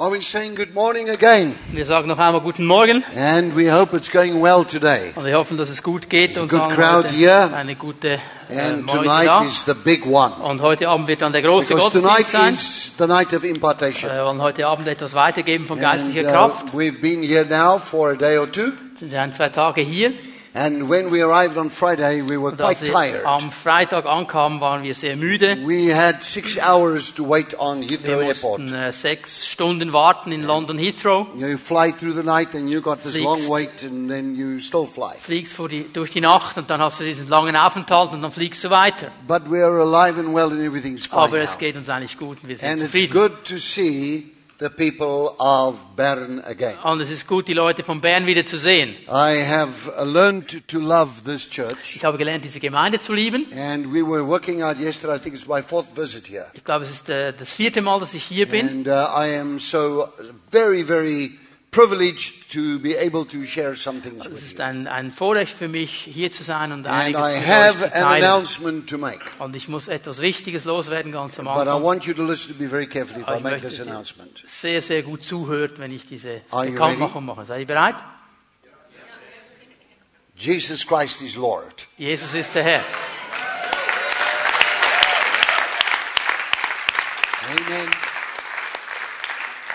Are we saying good morning again? Wir sagen noch einmal guten Morgen And we hope it's going well today. und wir hoffen, dass es gut geht It's a und good sagen crowd heute here. eine gute äh, And tonight da. is the big one. Und heute Abend wird dann der große Because tonight Gottesdienst sein. is the night of impartation. Wir wollen heute Abend etwas weitergeben von And, geistlicher uh, Kraft. we've been here now for a day or two. Wir sind ein, zwei Tage hier. And when we arrived on Friday, we were quite tired. am Freitag ankamen, waren wir sehr müde. We had six hours to wait on Wir Heathrow Airport. mussten äh, sechs Stunden warten in London Heathrow. You fly through the night and you got this Fliegst. long wait and then you still fly. Fliegst vor die, durch die Nacht und dann hast du diesen langen Aufenthalt und dann fliegst du weiter. But we are alive and well and everything's fine Aber es geht uns eigentlich gut und wir sind And it's good to see the people of Bern again. Und es ist gut, die Leute von Bern wieder zu sehen. I have uh, learned to love this church. Ich habe gelernt, diese Gemeinde zu lieben. And we were working out yesterday, I think it's my fourth visit here. Ich glaube, es ist äh, das vierte Mal, dass ich hier bin. And uh, I am so very, very privileged to be able to share some things Es ist ein, ein Vorrecht für mich, hier zu sein und And einiges I mit euch have zu an teilen. announcement to make. Und ich muss etwas Wichtiges loswerden ganz am But I Anfang. want you to listen to me very carefully if I make this announcement. sehr, sehr gut zuhört, wenn ich diese Bekanntmachung mache. Seid ihr bereit? Jesus Christ is Lord. Jesus ist der Herr. Amen.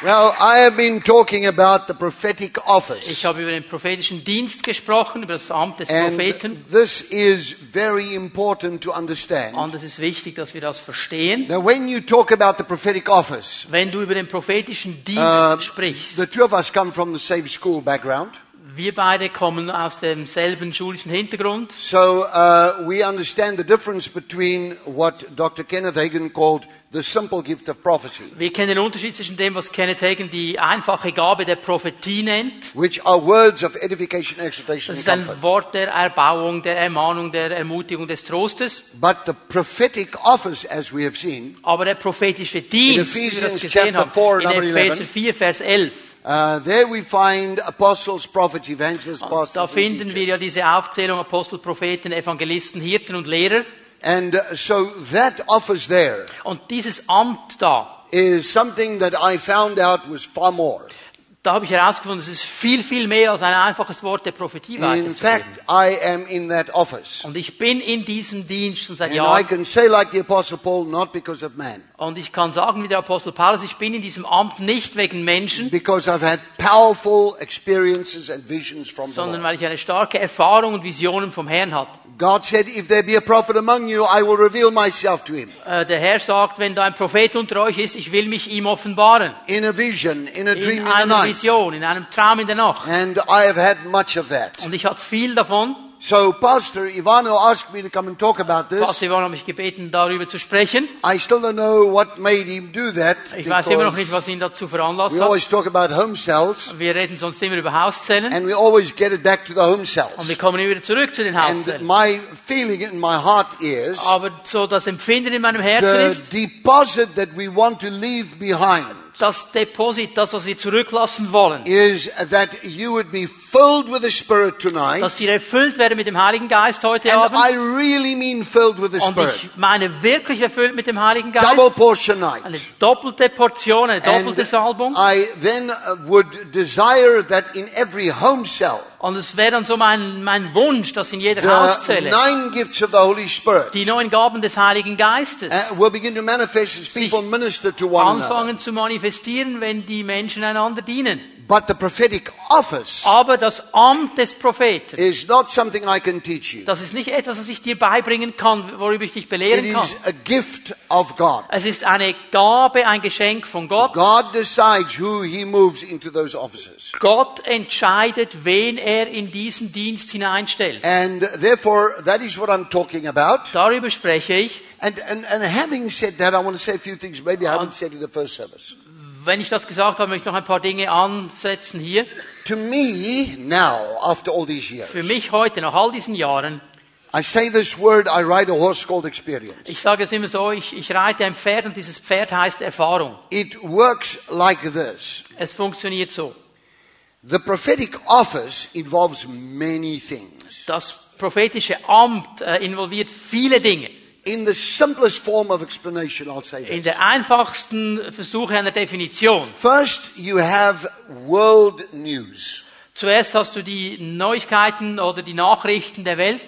Well, I have been talking about the prophetic office. Ich habe über den prophetischen Dienst gesprochen, über das Amt des And Propheten. this is very important to understand. Und es ist wichtig, dass wir das verstehen. Now, when you talk about the prophetic office, Wenn du über den prophetischen Dienst uh, sprichst, the two of us come from the same school background. Wir beide kommen aus demselben schulischen Hintergrund. So uh, we understand the difference between what Dr. Kenneth Hagin called the simple gift of prophecy, Wir kennen den Unterschied zwischen dem, was Kenneth Hagin die einfache Gabe der Prophetie nennt. which are words of edification, exhortation, Das ist ein. Wort der Erbauung, der Ermahnung, der Ermutigung, des Trostes. But the prophetic office, as we have seen, Aber der prophetische Dienst, wie wir das gesehen haben, 4, in Epheser 11. 4, Vers 11, uh, there we find apostles, prophets, evangelists, pastors, da and finden wir ja diese Aufzählung Apostel, Propheten, Evangelisten, Hirten und Lehrer. And uh, so that office there Und dieses Amt da, is something that I found out was far more. Da habe ich herausgefunden, es ist viel, viel mehr als ein einfaches Wort der Prophetie In fact, I am in that office. Und ich bin in diesem Dienst schon seit And I Jahren. can say like the apostle Paul, not because of man. Und ich kann sagen wie der Apostel Paulus, ich bin in diesem Amt nicht wegen Menschen, Because I've had powerful experiences and visions from sondern weil ich eine starke Erfahrung und Visionen vom Herrn hatte. God said, if there be a prophet among you, I will reveal myself to him. Äh, Der Herr sagt, wenn da ein Prophet unter euch ist, ich will mich ihm offenbaren. In a vision, in a dream In in einer night. Vision, in einem Traum in der Nacht. And I have had much of that. Und ich hatte viel davon. So Pastor Ivano asked me to come and talk about this. Pastor Ivan hat mich gebeten, darüber zu sprechen. I still don't know what made him do that. Ich weiß immer noch nicht, was ihn dazu veranlasst we hat. always talk about home cells Wir reden sonst immer über Hauszellen. and we always get it back to the home cells. Und wir kommen immer wieder zurück zu den Hauszellen. And my feeling in my heart is Aber so das Empfinden in meinem Herzen the ist, deposit that we want to leave behind das Deposit, das, was wir zurücklassen wollen, is that you would be filled with the Spirit tonight. dass sie erfüllt werden mit dem Heiligen Geist heute And Abend. I really mean filled with the Und Spirit. ich meine wirklich erfüllt mit dem Heiligen Geist. Double portion night. Eine doppelte Portion, eine doppelte Salbung. I then would desire that in every home cell, Und es wäre dann so mein, mein Wunsch, dass in jeder Hauszelle nine gifts of the Holy Spirit die neuen Gaben des Heiligen Geistes uh, will begin to manifest as people minister to one another. anfangen zu manifestieren, wenn die Menschen einander dienen. But the prophetic office Aber das Amt des Propheten, is not something I can teach you. das ist nicht etwas, was ich dir beibringen kann, worüber ich dich It belehren kann. is a gift of God. Es ist eine Gabe, ein Geschenk von Gott. God decides who He moves into those offices. Gott entscheidet, wen er in diesen Dienst hineinstellt. And therefore, that is what I'm talking about. Darüber spreche ich. And, and, and having said that, I want to say a few things maybe I haven't said in the first service. Wenn ich das gesagt habe, möchte ich noch ein paar Dinge ansetzen hier. To me, now, after all these years, Für mich heute, nach all diesen Jahren, I say this word, I ride a horse called experience. ich sage es immer so, ich, ich reite ein Pferd und dieses Pferd heißt Erfahrung. It works like this. Es funktioniert so. The prophetic office involves many things. Das prophetische Amt äh, involviert viele Dinge. In the simplest form of explanation, I'll say In this. der einfachsten Versuche einer Definition. First, you have world news. Zuerst hast du die Neuigkeiten oder die Nachrichten der Welt.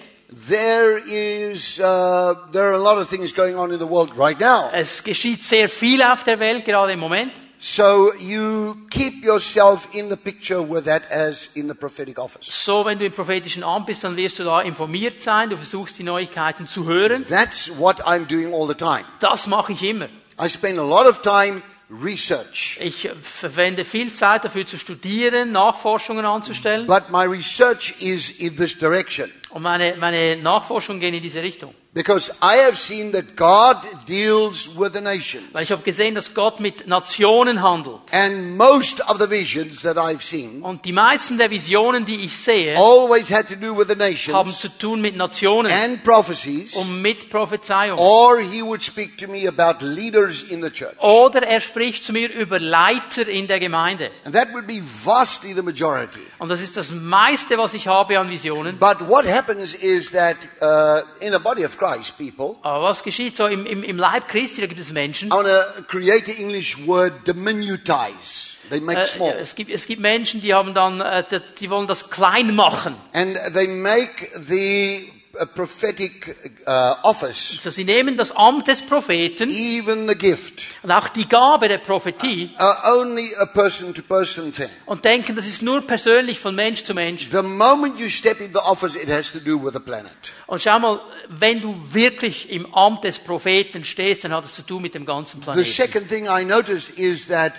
There is, uh, there are a lot of things going on in the world right now. Es geschieht sehr viel auf der Welt, gerade im Moment. So you keep yourself in the picture with that as in the prophetic office. So, wenn du im prophetischen Amt bist, dann wirst du da informiert sein. Du versuchst die Neuigkeiten zu hören. That's what I'm doing all the time. Das mache ich immer. I spend a lot of time research. Ich verwende viel Zeit dafür zu studieren, Nachforschungen anzustellen. But my research is in this direction. Und meine, meine Nachforschungen gehen in diese Richtung. Because I have seen that God deals with the nations. Weil ich habe gesehen, dass Gott mit Nationen handelt. And most of the visions that I've seen Und die meisten der Visionen, die ich sehe, always had to do with the nations haben zu tun mit Nationen and prophecies. und mit Prophezeiung. Or he would speak to me about leaders in the church. Oder er spricht zu mir über Leiter in der Gemeinde. And that would be vastly the majority. Und das ist das meiste, was ich habe an Visionen. But what happens is that uh, in the body of Christ, people, Aber was geschieht so im, im, im Leib Christi? Da gibt es Menschen. I want to create the English word diminutize. They make Äh, small. es, gibt, es gibt Menschen, die haben dann, äh, die wollen das klein machen. And they make the uh, prophetic uh, office, Also sie nehmen das Amt des Propheten even the gift, und auch die Gabe der Prophetie uh, only a person to person thing. und denken, das ist nur persönlich von Mensch zu Mensch. The moment you step in the office, it has to do with the planet. Und schau mal, wenn du wirklich im Amt des Propheten stehst, dann hat es zu tun mit dem ganzen The Planeten. second thing I noticed is that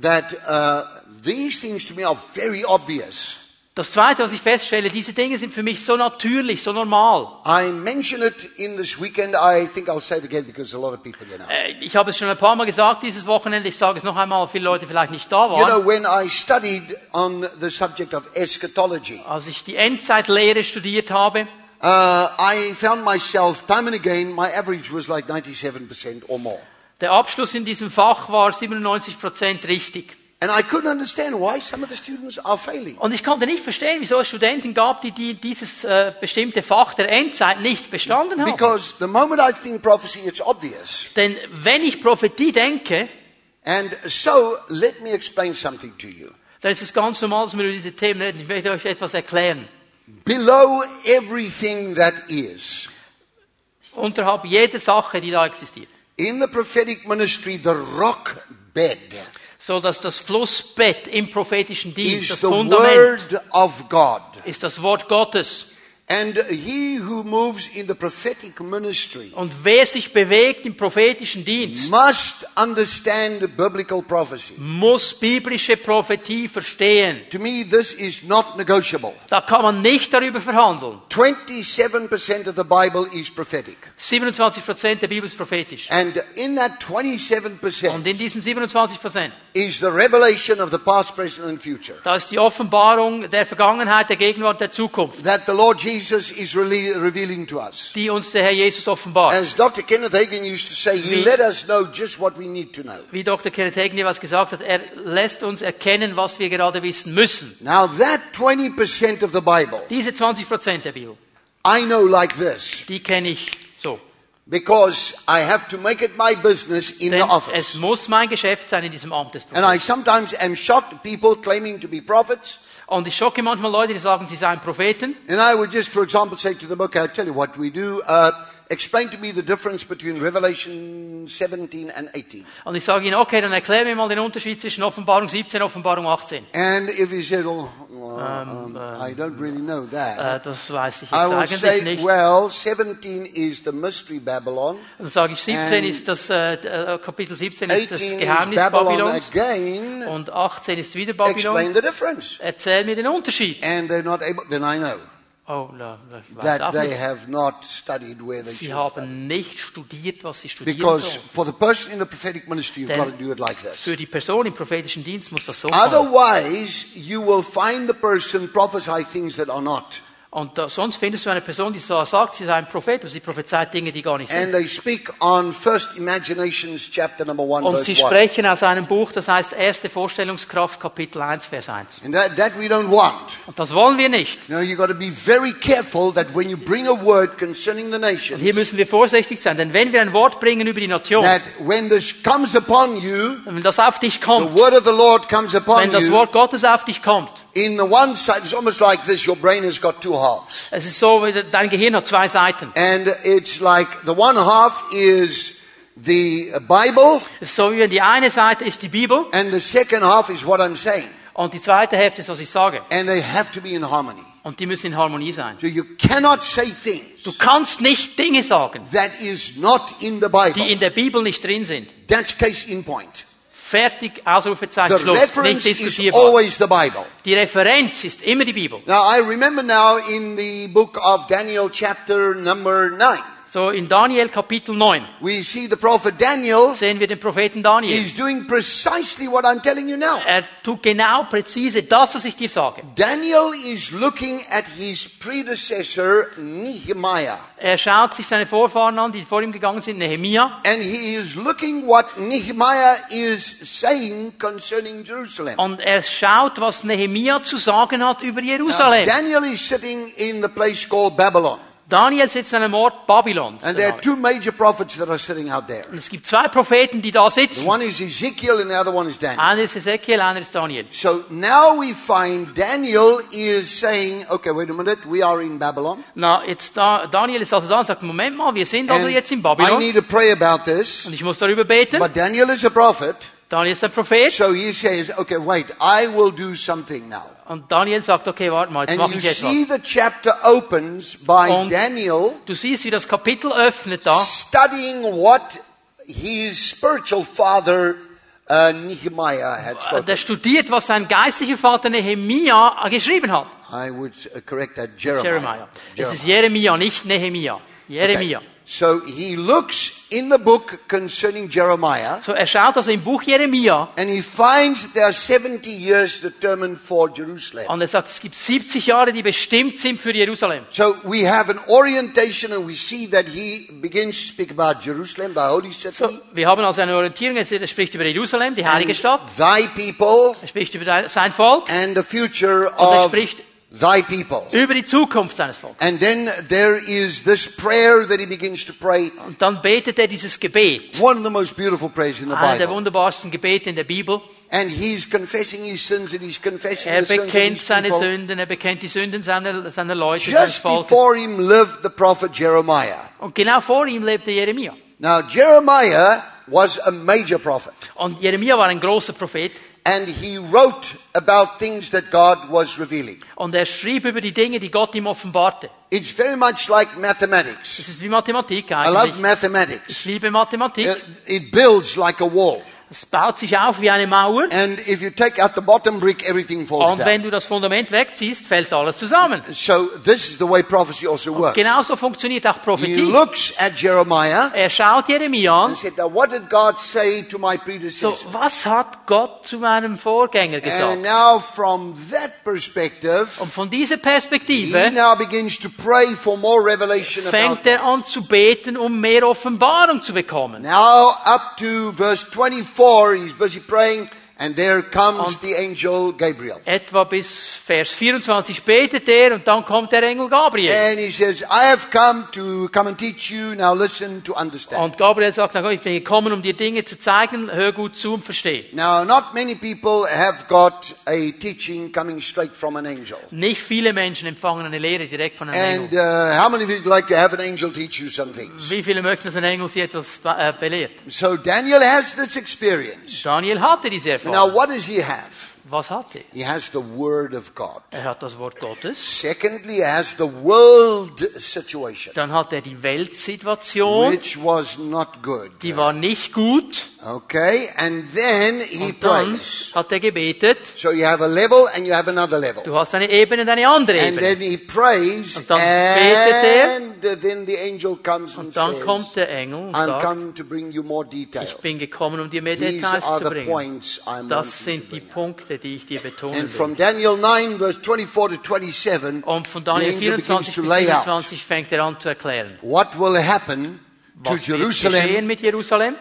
that uh, these things to me are very obvious. Das Zweite, was ich feststelle, diese Dinge sind für mich so natürlich, so normal. I mention it in this weekend. I think I'll say it again because a lot of people, you know. Äh, Ich habe es schon ein paar Mal gesagt dieses Wochenende, ich sage es noch einmal, viele Leute vielleicht nicht da You waren. know, when I studied on the subject of eschatology, Als ich die Endzeitlehre studiert habe, uh, I found myself time and again, my average was like 97% or more. der Abschluss in diesem Fach war 97 Prozent richtig. And I couldn't understand why some of the students are failing. Und ich konnte nicht verstehen, wieso es Studenten gab, die, die dieses äh, bestimmte Fach der Endzeit nicht bestanden haben. Because the moment I think prophecy, it's obvious. Denn wenn ich Prophetie denke, And so, let me explain something to you. dann ist es ganz normal, dass wir über diese Themen reden. Ich möchte euch etwas erklären. Below everything that is, Unterhalb jeder Sache, die da existiert. in the prophetic ministry, the rock bed So dass das Flussbett im prophetischen Dienst, das Fundament, ist das Wort Gottes. And he who moves in the prophetic ministry Und wer sich bewegt im prophetischen Dienst, must understand biblical prophecy. muss biblische Prophetie verstehen. To me, this is not negotiable. Da kann man nicht darüber verhandeln. 27% of the Bible is prophetic. 27 Prozent der Bibel ist prophetisch. And in that 27% Und in diesen 27 Prozent, is the revelation of the past, present, and future. da ist die Offenbarung der Vergangenheit, der Gegenwart, der Zukunft, That the Lord Jesus is really revealing to us. die uns der Herr Jesus offenbart. As Dr. Kenneth Hagin used to say, he Wie- let us know just what we need to know. Wie Dr. Kenneth Hagin jeweils gesagt hat, er lässt uns erkennen, was wir gerade wissen müssen. Now that 20% of the Bible, Diese 20 Prozent der Bibel, I know like this die kenne ich so. because I have to make it my business in Denn the es office. muss mein Geschäft sein in diesem Amt des And Propheten. I sometimes am shocked at people claiming to be prophets. Und ich schocke manchmal Leute, die sagen, sie seien Propheten. And I would just, for example, say to them, okay, I'll tell you what we do. Uh, explain to me the difference between Revelation 17 and 18. Und ich sage ihnen, okay, dann erklär mir mal den Unterschied zwischen Offenbarung 17 und Offenbarung 18. And if he said, oh, well, um, um uh, I don't really know that. Uh, äh, das weiß ich I jetzt will eigentlich say, nicht. well, 17 is the mystery Babylon. Dann sage ich, 17 And ist das, äh, eh, äh, eh, eh, Kapitel 17 ist 18 das is Geheimnis Babylon Babylons. again. Und 18 ist wieder Explain Babylon. the difference. Erzähl mir den Unterschied. And they're not able, then I know Oh, that they have not studied where they Sie should haben nicht studiert, was sie studieren Because sollen. for the person in the prophetic ministry, you've Then- got to do it like this. Für die Person im prophetischen Dienst muss das so. Otherwise, you will find the person prophesy things that are not. Und äh, sonst findest du eine Person, die so sagt, sie sei ein Prophet, aber sie prophezeit Dinge, die gar nicht And sind. they speak on First Imaginations, chapter number 1, Und sie 1. sprechen aus einem Buch, das heißt Erste Vorstellungskraft, Kapitel 1, Vers 1. And that, that we don't want. Und das wollen wir nicht. Und hier müssen wir vorsichtig sein, denn wenn wir ein Wort bringen über die Nation, you, wenn das auf dich the kommt, word of the Lord comes upon wenn das Wort Gottes auf dich kommt, in the one side, it's almost like this, your brain has got two halves. es ist so, wie dein Gehirn hat zwei Seiten. And it's like the one half is the Bible, so, wie die eine Seite ist die Bibel and the second half is what I'm saying. und die zweite Hälfte ist, was ich sage. And they have to be in harmony. Und die müssen in Harmonie sein. So you cannot say things Du kannst nicht Dinge sagen, that is not in the Bible. die in der Bibel nicht drin sind. That's case in point. Fertig, Ausrufezeichen, The Schluss. Nicht diskutierbar. Die Referenz ist immer die Bibel. Now I remember now in the book of Daniel chapter number 9, So in Daniel Kapitel 9 we see the prophet Daniel sehen wir den Propheten Daniel. is doing precisely what I'm telling you now. Er tut genau präzise das, was ich dir sage. Daniel is looking at his predecessor Nehemiah. Er schaut sich seine Vorfahren an, die vor ihm gegangen sind, Nehemia. And he is looking what Nehemiah is saying concerning Jerusalem. Und er schaut, was Nehemia zu sagen hat über Now, Jerusalem. Daniel is sitting in the place called Babylon. Daniel sitzt an einem Ort Babylon. And there are two major prophets that are sitting out there. Und es gibt zwei Propheten, die da The sitzen. one is Ezekiel and the other one is Daniel. Einer ist Ezekiel, einer ist Daniel. So now we find Daniel is saying, okay, wait a minute, we are in Babylon. Na, jetzt da, Daniel ist also da und sagt, Moment mal, wir sind also And jetzt in Babylon. I need to pray about this. Und ich muss darüber beten. But Daniel is a prophet. Daniel ist ein Prophet. So he says, okay, wait, I will do something now. Und Daniel sagt, okay, warte mal, jetzt mache ich etwas. the chapter opens by Und- Daniel Du siehst, wie das Kapitel öffnet da. studying what his spiritual father uh, Nehemiah had Und er spoken. studiert, was sein geistlicher Vater Nehemia geschrieben hat. I would uh, correct that, Jeremiah. Jeremiah. Es ist Jeremia, nicht Nehemia. Jeremia. Okay. So he looks in the book concerning Jeremiah So, er schaut also im Buch Jeremia and he finds there are 70 years determined for Jerusalem. und er sagt, es gibt 70 Jahre, die bestimmt sind für Jerusalem. So we have an orientation and we see that he begins to speak about Jerusalem, the holy city, So, wir haben also eine Orientierung, er spricht über Jerusalem, die heilige Stadt. thy people Er spricht über sein Volk and the future und er of spricht thy people. über die Zukunft seines Volkes. And then there is this prayer that he begins to pray. Und dann betet er dieses Gebet. One of the most beautiful prayers in the Einer der Bible. wunderbarsten Gebete in der Bibel. And he's confessing his sins and he's confessing Er bekennt seine people. Sünden, er bekennt die Sünden seiner, seiner Leute, Just before him lived the prophet Jeremiah. Und genau vor ihm lebte Jeremia. Now, Jeremiah was a major prophet. Und Jeremia war ein großer Prophet. And he wrote about things that God was revealing. Und er schrieb über die Dinge, die Gott ihm offenbarte. It's very much like mathematics. Das ist wie Mathematik I love eigentlich. Ich mathematics. liebe Mathematik. It builds like a wall. Es baut sich auf wie eine Mauer. And if you take out the bottom brick, everything falls Und wenn down. du das Fundament wegziehst, fällt alles zusammen. So this is the way prophecy also works. Genauso funktioniert auch He Prophetie. looks at Jeremiah Er schaut Jeremia an. and said, now what did God say to my So, predecessor? was hat Gott zu meinem Vorgänger And gesagt? now from that perspective, Und von dieser he Perspektive now begins to pray for more revelation about fängt er an zu beten, um mehr Offenbarung zu bekommen. Now up to verse 24, he's busy praying, and there comes the angel Gabriel. Etwa bis Vers 24 betet er und dann kommt der Engel Gabriel. And he says, I have come to come and teach you, now listen to understand. Und Gabriel sagt, na ich bin gekommen, um dir Dinge zu zeigen, hör gut zu und versteh. Now, not many people have got a teaching coming straight from an angel. Nicht viele Menschen empfangen eine Lehre direkt von einem And Engel. uh, how many of you would like to have an angel teach you some things? Wie viele möchten, dass ein Engel sie etwas äh, belehrt? So Daniel has this experience. Daniel hatte diese Now, what does he have? Was hat er? He has the Word of God. Er hat das Wort Gottes. Secondly, he has the world situation, Dann hat er die Weltsituation. which was not good. Die war nicht gut. Okay, and then he Und dann prays. hat er gebetet. So you have a level and you have another level. Du hast eine Ebene und eine andere And then Ebene. he prays, Und dann betet er. and then the angel comes and Und dann kommt says, der Engel und I'm sagt, come to bring you more detail. ich bin gekommen, um dir mehr Details zu bringen. Das sind die. Punkte, Punkte, die ich dir betonen And will. from Daniel 9, verse 24 to 27, Und von the Daniel angel begins 24 to bis lay out 27 fängt er an zu erklären. what will happen to Was wird Jerusalem geschehen mit Jerusalem?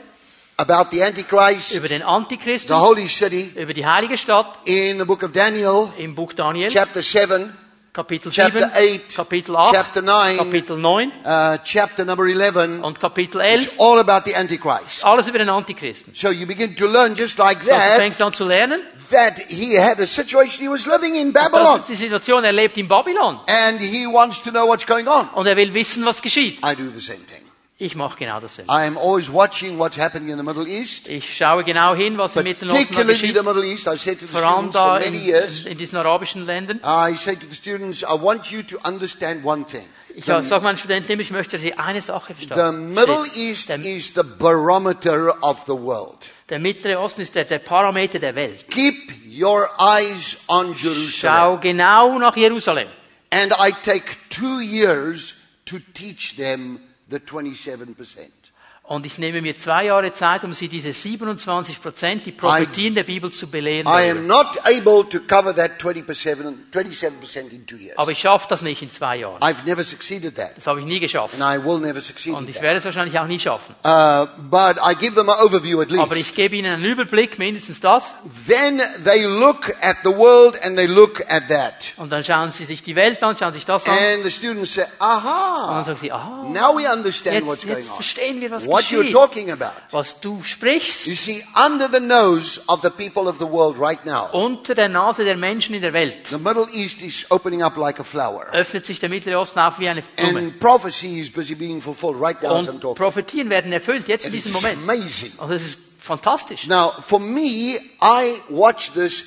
about the Antichrist, Über den the Antichristen, holy city, über die heilige Stadt in the book of Daniel, im Buch Daniel, chapter 7, Kapitel chapter 7, 8, Kapitel 8, chapter 9, Kapitel 9 uh, chapter number 11. und Kapitel It's 11. all about the Antichrist. Alles über den Antichristen. So you begin to learn just like du that, fängst an zu lernen. that he had a situation, he was living in Das Babylon. ist die Situation, er lebt in Babylon. And he wants to know what's going on. Und er will wissen, was geschieht. I do the same thing. Ich mache genau dasselbe. I am always watching what's happening in the Middle East, Ich schaue genau hin, was im Mittleren Osten da particularly geschieht. the Middle East. I say to the Vor allem students da for in, many years, in diesen arabischen Ländern. I say to the students, I want you to understand one thing. Ich sage meinen Studenten ich möchte, sie eine Sache The. Middle East Der, is the barometer of the world. der Mittlere Osten ist der, der Parameter der Welt. Keep your eyes on Jerusalem. Schau genau nach Jerusalem. And I take two years to teach them the 27%. Und ich nehme mir zwei Jahre Zeit, um sie diese 27 Prozent, die Prophetien der Bibel zu belehren. I am darüber. not able to cover that 27, 27% in two years. Aber ich schaffe das nicht in zwei Jahren. I've never succeeded that. Das habe ich nie geschafft. And I will never succeed Und ich werde es wahrscheinlich auch nie schaffen. Uh, but I give them an overview at Aber least. ich gebe ihnen einen Überblick, mindestens das. Then they look at the world and they look at that. Und dann schauen sie sich die Welt an, schauen sich das an. And the students say, Und dann aha, sagen sie, aha, now we understand jetzt, what's going jetzt on. verstehen wir, was What you're geschieht. talking about. Was du sprichst, You see, under the nose of the people of the world right now, unter der Nase der Menschen in der Welt, the Middle East is opening up like a flower. öffnet sich der Mittlere Osten auf wie eine Blume. And prophecy is busy being fulfilled right now as I'm Und talking. Prophetien werden erfüllt, jetzt in And it's diesem Moment. amazing. Also es ist fantastisch. Now, for me, I watch this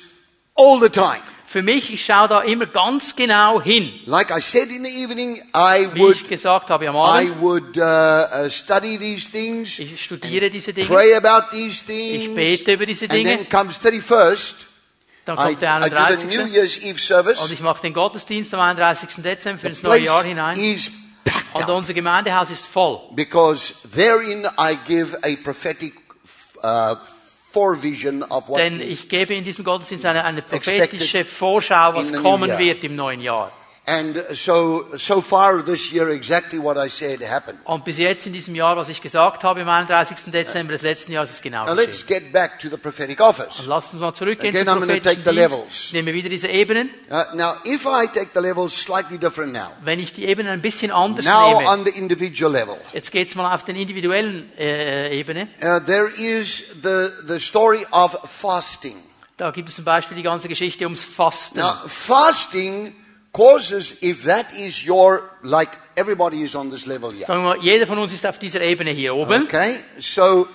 all the time. Für mich, ich schaue da immer ganz genau hin. Like I said in the evening, I Wie would, ich gesagt habe am I Abend, would uh, uh, study these things, ich studiere diese Dinge, pray about these ich things, bete über diese and Dinge, then comes 31st. dann I, kommt der I do the New 31. Year's Eve service. Und ich mache den Gottesdienst am 31. Dezember für The ins neue Jahr hinein. is Und unser Gemeindehaus ist voll. because therein I give a prophetic uh, Denn ich gebe in diesem Gottesdienst eine, eine prophetische Vorschau, was kommen wird im neuen Jahr. And so, so far this year, exactly what I said happened. Und bis jetzt in diesem Jahr, was ich gesagt habe, am 31. Dezember des letzten Jahres, ist genau Now let's geschehen. get back to the prophetic office. Und lasst uns mal zurückgehen Again, zum I'm gonna prophetischen Dienst. levels. Ich nehme wieder diese Ebenen. Uh, now, if I take the levels slightly different now, Wenn ich die Ebenen ein bisschen anders now nehme, on the individual level, jetzt geht's mal auf den individuellen äh, Ebene. uh, there is the, the story of fasting. Da gibt es zum Beispiel die ganze Geschichte ums Fasten. Now, fasting causes, if that is your, like everybody is on this level here. Sagen wir jeder von uns ist auf dieser Ebene hier oben. Okay? So,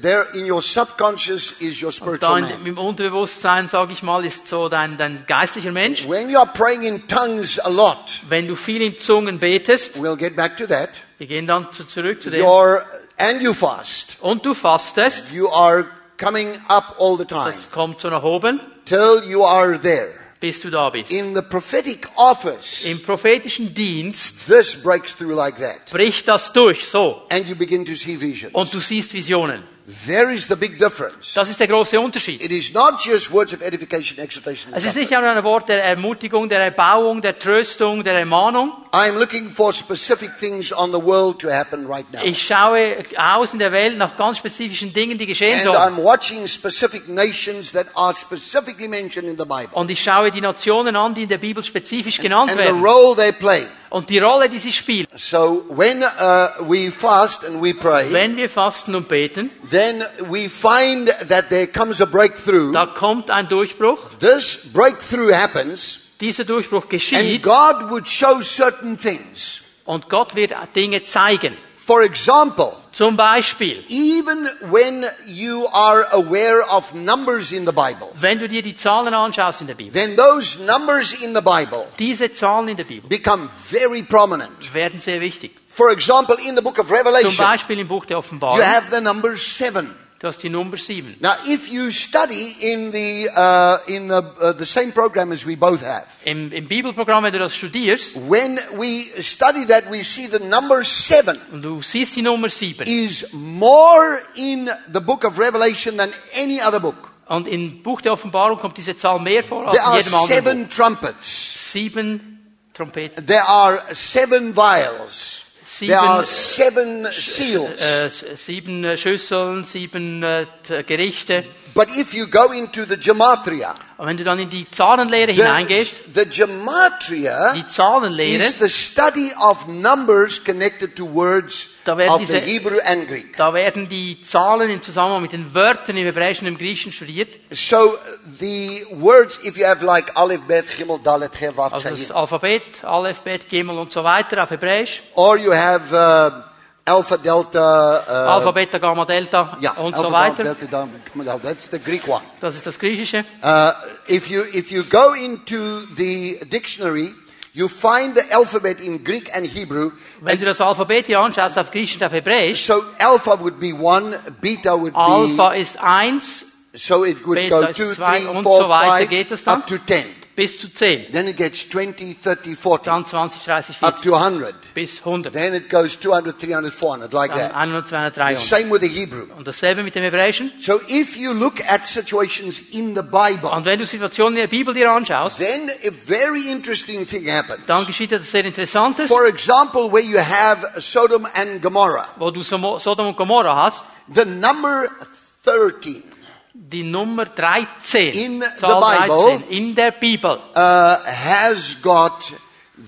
there in your subconscious is your Und spiritual da in, man. im Unterbewusstsein, sage ich mal, ist so dein, dein geistlicher Mensch. When you are praying in tongues a lot, Wenn du viel in Zungen betest, we'll get back to that, wir gehen dann zu, zurück zu dem, your, and you fast, und du fastest, you are coming up all the time das kommt so nach oben, till you are there. Bis du da bist. In the prophetic office, Im prophetischen Dienst this breaks through like that. bricht das durch, so. And you begin to see visions. Und du siehst Visionen. There is the big difference. Das ist der große Unterschied. It is not just words of edification, exhortation, Es ist nicht nur ein Wort der Ermutigung, der Erbauung, der Tröstung, der Ermahnung. I'm looking for specific things on the world to happen right now. Ich schaue aus in der Welt nach ganz spezifischen Dingen, die geschehen And sollen. I'm watching specific nations that are specifically mentioned in the Bible. Und ich schaue die Nationen an, die in der Bibel spezifisch genannt And the werden. role they play. Und die Rolle, die sie spielen. So when uh, we fast and we pray, Wenn wir fasten und beten, then we find that there comes a breakthrough. da kommt ein Durchbruch. This breakthrough happens, Dieser Durchbruch and geschieht God would show certain things. und Gott wird Dinge zeigen. For example, Zum Beispiel, even when you are aware of numbers in the Bible, wenn du dir die Zahlen anschaust in der Bibel, then those numbers in the Bible diese Zahlen in der Bibel become very prominent. werden sehr wichtig. For example, in the book of Zum Revelation, Beispiel im Buch der you have the number seven. Du hast die Nummer 7. Now, if you study in the uh, in the, uh, the same program as we both have, Im, Im Bibelprogramm, wenn du das studierst, when we study that, we see the number seven und du siehst die Nummer 7, is more in the book of Revelation than any other book. Und im Buch der Offenbarung kommt diese Zahl mehr vor als There in are jedem anderen Buch. seven trumpets. Sieben Trompeten, There are seven vials. There are seven seals. Uh, äh, sieben äh, uh, Schüsseln, sieben äh, uh, Gerichte. But if you go into the gematria, Und wenn du dann in die Zahlenlehre hineingehst, the, the gematria die Zahlenlehre, is the study of numbers connected to words Da werden diese- Hebrew and Greek. da werden die Zahlen im Zusammenhang mit den Wörtern im Hebräischen und im Griechischen studiert. So the words, if you have like Aleph, Bet, Gimel, Dalet, He, Vav, Also das Alphabet, Aleph, Bet, Gimel und so weiter auf Hebräisch. or you have uh, Alpha, Delta, uh, Alpha, Beta, Gamma, Delta yeah, und Alpha, so weiter. Delta, Delta, that's the Greek one. Das ist das Griechische. Uh, if you if you go into the dictionary, you find the alphabet in Greek and Hebrew. Wenn du das Alphabet hier anschaust auf Griechisch und auf Hebräisch, So alpha would be one, beta would Alpha be ist eins so it would Beta go two, three, four, so five, geht es dann. up to ten. Bis zu 10. Then it gets 20, 30, 40, Dann 20, 30, up to 100. bis 100. Then it goes 200, 300, 400, like that. 100, 200, 300. Same with the Hebrew. Und dasselbe mit dem Hebräischen. So if you look at situations in the Bible, Und wenn du Situationen in der Bibel dir anschaust, then a very interesting thing happens. dann geschieht etwas sehr Interessantes, For example, where you have Sodom and Gomorrah, wo du Sodom und Gomorra hast, the number 13 die Nummer 13, In Zahl the Bible- 13, in der Bibel. uh, has got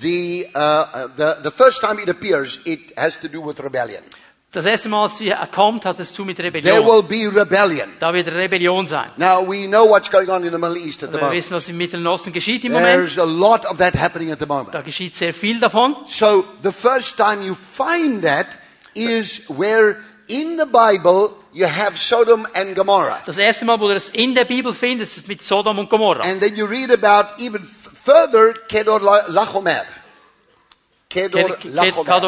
the, uh, uh, the, the first time it appears, it has to do with rebellion. Das erste Mal, als sie kommt, hat es zu mit Rebellion. There will be rebellion. Da wird Rebellion sein. Now we know what's going on in the Middle East at the moment. Wir wissen, was im Mittleren Osten geschieht im Moment. There's a lot of that happening at the moment. Da geschieht sehr viel davon. So the first time you find that is where in the Bible you have Sodom and Gomorrah. Das erste Mal, wo du das in der Bibel findest, ist mit Sodom und Gomorra. And then you read about even further Kedor La- Lachomer. Kedor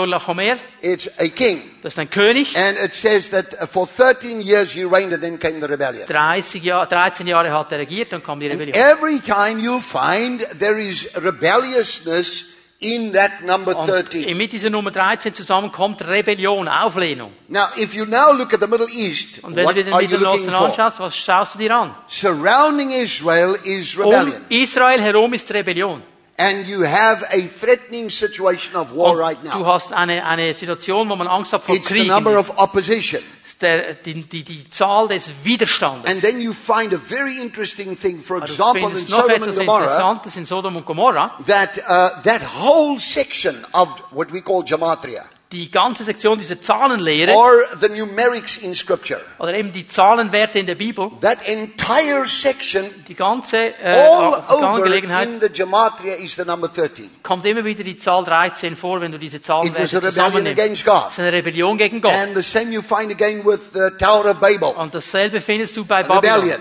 Lachomer. It's a king. das ist ein König. And it says that uh, for 13 years he reigned and then came the rebellion. 30 Jahr, 13 Jahre hat er regiert, dann kam die And Rebellion. every time you find there is rebelliousness in that number Und 13. mit dieser Nummer 13 zusammen kommt Rebellion, Auflehnung. Now, if you now look at the Middle East, Und wenn what du den are you looking Osten for? anschaust, was schaust du dir an? Surrounding Israel is Um rebellion. Israel herum ist Rebellion. And you have a threatening situation of war Und right du now. hast eine, eine Situation, wo man Angst hat vor It's the Krieg. number of opposition. Der, die, die, die Zahl des Widerstandes. And then you find a very interesting thing, for example, in Sodom and Gomorrah, in Sodom und Gomorra. that uh, that whole section of what we call gematria, Die ganze Sektion dieser Zahlenlehre, or the numerics in Scripture, oder eben die Zahlenwerte in der Bibel, that entire section, die ganze äh, all Angelegenheit, in the gematria is the number 13. kommt immer wieder die Zahl 13 vor, wenn du diese Zahlenwerte zusammennimmst. Das ist eine Rebellion gegen Gott. And the same you find again with the Tower of Babel. Und dasselbe findest du bei. Babylon.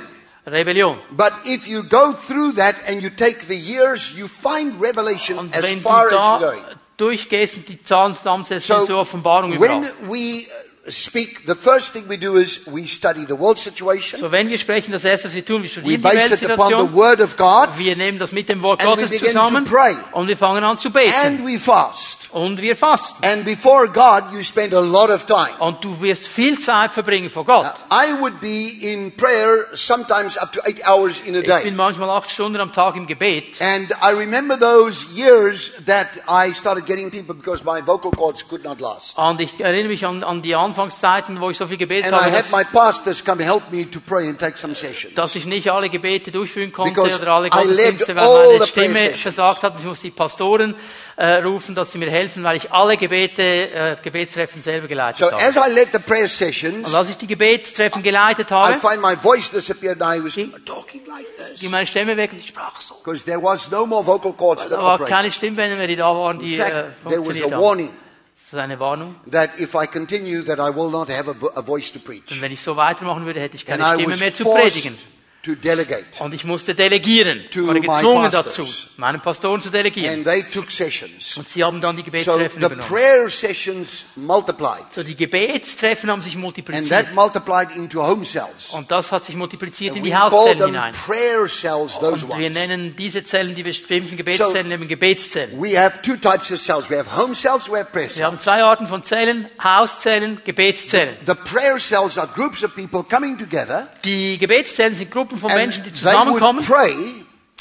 Rebellion. But if you go through that and you take the years, you find revelation as far as da you're going. Durchgehst und die Zahlen zusammensetzt, findest du Offenbarung when überall. we speak, the first thing we do is we study the world situation. So, wenn wir sprechen, das erste, was wir tun, wir We studieren die base it upon the Word of God Wir nehmen das mit dem Wort And we Gottes begin zusammen to pray. und wir fangen an zu beten. and we fast. Und wir fasten. And before God, you spend a lot of time. Und du wirst viel Zeit verbringen vor Gott. I would be in prayer sometimes up to eight hours in a Ich day. bin manchmal acht Stunden am Tag im Gebet. And I remember those years that I started getting people because my vocal cords could not last. Und ich erinnere mich an, an die Anfangszeiten, wo ich so viel gebetet And habe, dass, dass ich nicht alle Gebete durchführen konnte Because oder alle Gottesdienste, weil meine Stimme versagt hat. Ich musste die Pastoren äh, rufen, dass sie mir helfen, weil ich alle Gebete, äh, Gebetstreffen selber geleitet So habe. as I led the prayer sessions, Und als ich die Gebetstreffen geleitet I habe, find my voice disappeared and I was talking like this. ging meine Stimme weg und ich sprach so. There was no more vocal cords that Da war operated. keine Stimmbänder mehr, die da waren, die äh, funktioniert haben. Das ist eine Warnung. that if I continue that I will not have a, vo- a voice to Und preach. wenn ich so weitermachen würde, hätte ich And keine I Stimme mehr zu forced predigen. To delegate. Und ich musste delegieren. To war my gezwungen pastors. dazu, meinen Pastoren zu delegieren. And they took sessions. Und sie haben dann die So Gebetstreffen the übernommen. prayer sessions multiplied. So die Gebetstreffen haben sich And multipliziert. that multiplied into home cells. Und das hat sich multipliziert in We die call Hauszellen them hinein. prayer cells, those Und wir ones. nennen diese Zellen, die bestimmten Gebetszellen, eben Gebetszellen. We have two types of cells. We have home cells, we have prayer Wir cells. haben zwei Arten von Zellen, Hauszellen, Gebetszellen. The prayer cells are groups of people coming together Die Gebetszellen sind Gruppen Gruppen von And Menschen, die zusammenkommen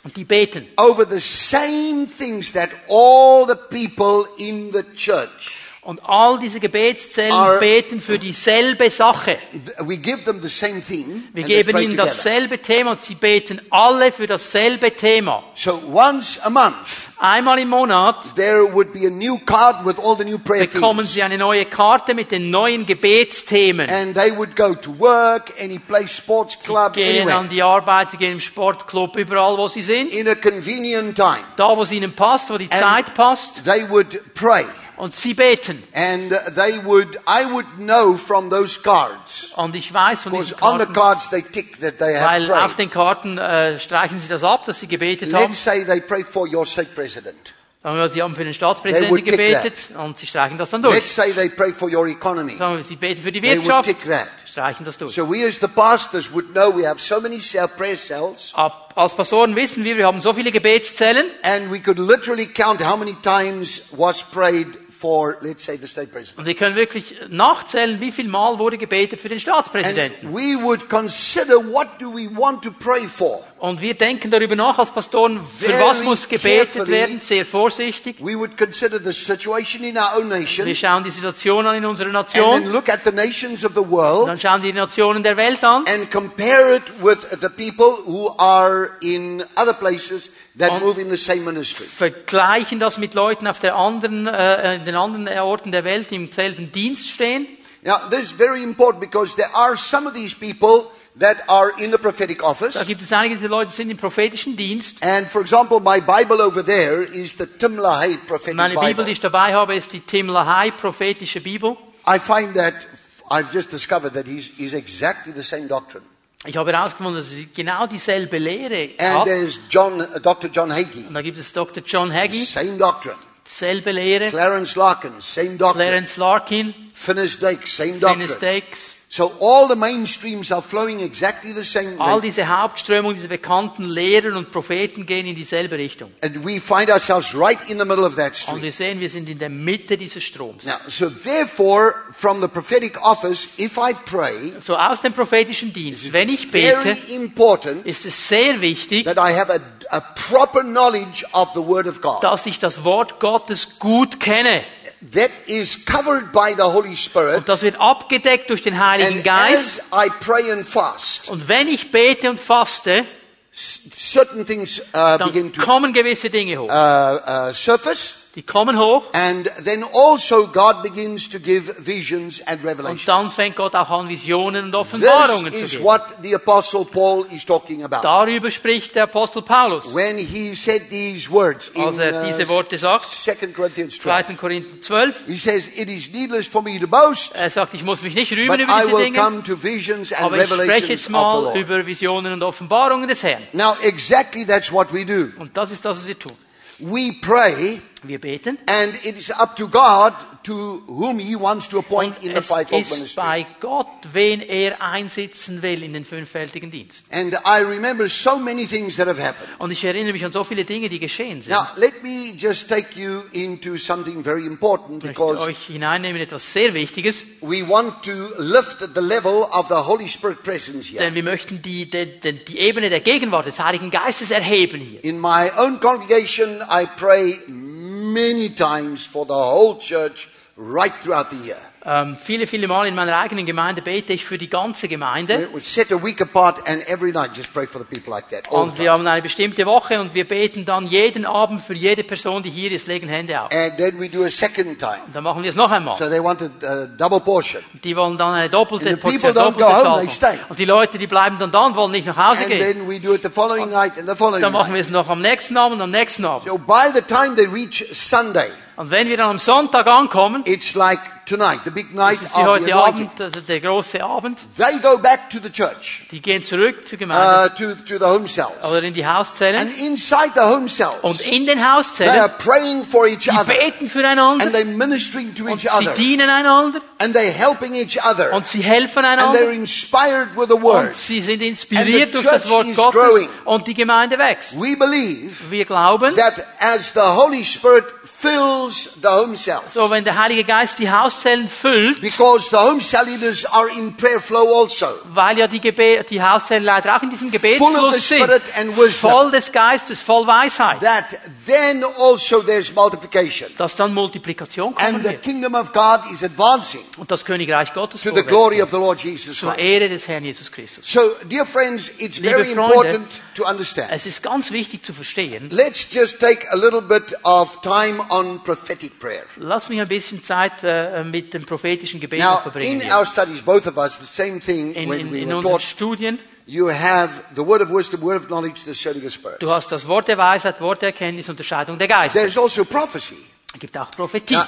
und die beten. over the same things that all the people in the church. Und all diese Gebetszellen Are- beten für dieselbe Sache. We give them the same thing. Wir geben ihnen dasselbe Thema und sie beten alle für dasselbe Thema. So once a month, Einmal im Monat there would be a new card with all the new prayer bekommen sie eine neue Karte mit den neuen Gebetsthemen. And they would go to work, any place, sports club, Gehen anywhere, an die Arbeit, sie gehen im Sportclub, überall wo sie sind. in a convenient time. Da wo es ihnen passt, wo die And- Zeit passt. They would pray. Und sie beten. And they would, I would know from those cards. Und ich weiß von Because diesen on the cards they tick that they have weil auf prayed. den Karten äh, streichen sie das ab, dass sie gebetet haben. Let's say they prayed for your state president. Sagen wir, sie haben für den Staatspräsidenten gebetet und sie streichen das dann durch. Let's say they prayed for your economy. Sagen wir, sie beten für die Wirtschaft. They would tick that. streichen das durch. So we as the pastors would know we have so many cell prayer cells Ab, als Pastoren wissen wir, wir haben so viele Gebetszellen and we could literally count how many times was prayed for, let's say, the state president. und wir können wirklich nachzählen, wie viel Mal wurde gebetet für den Staatspräsidenten. And we would consider what do we want to pray for. Und wir denken darüber nach als Pastoren, für was muss gebetet werden, sehr vorsichtig. We would consider the situation in our own nation Wir schauen die Situation an in unserer and then Nation, look at the nations of the und world dann schauen wir die Nationen der Welt an and compare it with the people who are in other places that Und- move in the same ministry. vergleichen das mit Leuten auf der anderen, äh, in den anderen Orten der Welt, die im selben Dienst stehen. Now, this is very important because there are some of these people that are in the prophetic office. Da gibt es einige dieser Leute, sind im prophetischen Dienst. And for example, my Bible over there is the Tim LaHaye prophetic Meine Bibel, die Bible. ich dabei habe, ist die Tim LaHaye prophetische Bibel. I find that I've just discovered that he's, he's exactly the same doctrine. Ich habe herausgefunden, dass sie genau dieselbe Lehre And hat. there's John, uh, Dr. John Hagee, Und da gibt es Dr. John Hagee, same doctrine. dieselbe Lehre. Clarence Larkin, same doctrine. Clarence Larkin, Finis Dake, same doctrine. Finis doctrine. So all the mainstreams are flowing exactly the same All way. diese Hauptströmungen, diese bekannten Lehrer und Propheten gehen in dieselbe Richtung. And we find ourselves right in the middle of that Und stream. wir sehen, wir sind in der Mitte dieses Stroms. Now, so therefore, from the prophetic office, if I pray, So aus dem prophetischen Dienst, wenn ich bete, ist es sehr wichtig, that I have a, a proper knowledge of the Word of God. dass ich das Wort Gottes gut kenne. That is covered by the Holy Spirit. Und das wird abgedeckt durch den Heiligen And Geist. as I pray and fast, Und wenn ich bete und faste, certain things uh, begin dann to kommen gewisse Dinge hoch. uh, uh, surface. Die kommen hoch And then also God begins to give visions and und revelations. dann fängt Gott auch an, Visionen und Offenbarungen This zu is geben. what the Apostle Paul is talking about. Darüber spricht der Apostel Paulus, When he said these words in als er diese Worte sagt. 2 Corinthians 12, 2. Korinther 12. he says, It is needless for me to boast, Er sagt, ich muss mich nicht rühmen über I diese will Dinge, come to visions and aber ich spreche revelations jetzt of the mal über Visionen und Offenbarungen des Herrn. Now, exactly that's what we do. Und das ist das, was wir tun. We pray, Wir beten. and it is up to God to whom He wants to appoint in the es fivefold ist ministry. bei Gott, wen er einsetzen will in den fünffältigen Dienst. And I remember so many things that have happened. Und ich erinnere mich an so viele Dinge, die geschehen sind. Now, let me just take you into something very important Ich möchte because euch hineinnehmen in etwas sehr Wichtiges, we want to lift the level of the Holy Spirit presence here. denn wir möchten die, die, die, die Ebene der Gegenwart des Heiligen Geistes erheben hier. In my own congregation, I pray many times for the whole church right throughout the year. Ähm, viele, viele Mal in meiner eigenen Gemeinde bete ich für die ganze Gemeinde. We set a week apart and every night just pray for the people like that. All Und wir haben eine bestimmte Woche und wir beten dann jeden Abend für jede Person, die hier ist, legen Hände auf. And then we do a second time. Und dann machen wir es noch einmal. So they wanted a double portion. Die wollen dann eine doppelte And the people Portion, don't doppelte go home. Und die Leute, die bleiben dann da und wollen nicht nach Hause And gehen. then we do it the following night and the following Dann machen wir es noch am nächsten Abend und am nächsten Abend. So by the time they reach Sunday, Und wenn wir dann am Sonntag ankommen, it's like tonight, the big night das ist wie of the heute anointing. Abend, also er der große Abend, They go back to the church, die gehen zurück zur Gemeinde uh, to, to the home cells. oder in die Hauszellen. And inside the home cells, Und in den they are Hauszellen, praying for each die er other. beten füreinander And they're ministering to und each sie other. dienen einander And they're helping each other. und sie helfen And they're inspired with the und word. sie sind And the inspiriert durch das church Wort is Gottes growing. und die Gemeinde wächst. We believe Wir er glauben, that as the Holy Spirit fills the home cells, so wenn der Heilige Geist die Hauszellen füllt, because the home cell leaders are in prayer flow also. weil ja die, Gebe die Hauszellenleiter auch in diesem Gebetsfluss sind, voll des Geistes, voll Weisheit, That then also there's multiplication. dass dann Multiplikation kommen And the kingdom of God is advancing und das Königreich Gottes to the glory of the Lord Jesus geht, zur Christ. Ehre des Herrn Jesus Christus. So, dear friends, it's Liebe very Freunde, important to understand. Es ist ganz wichtig zu verstehen, Let's just take a little bit of time on prophetic prayer. lass mich ein bisschen Zeit äh, mit dem prophetischen Gebet Now, verbringen. in our studies, both of us, the same thing In, when in, we in were unseren taught. Studien, You have the word of wisdom, word of knowledge, the discerning of spirit. du hast das Wort der Weisheit, Wort der Erkenntnis, Unterscheidung der Geister. There's also prophecy. Es gibt auch Prophetie. Now,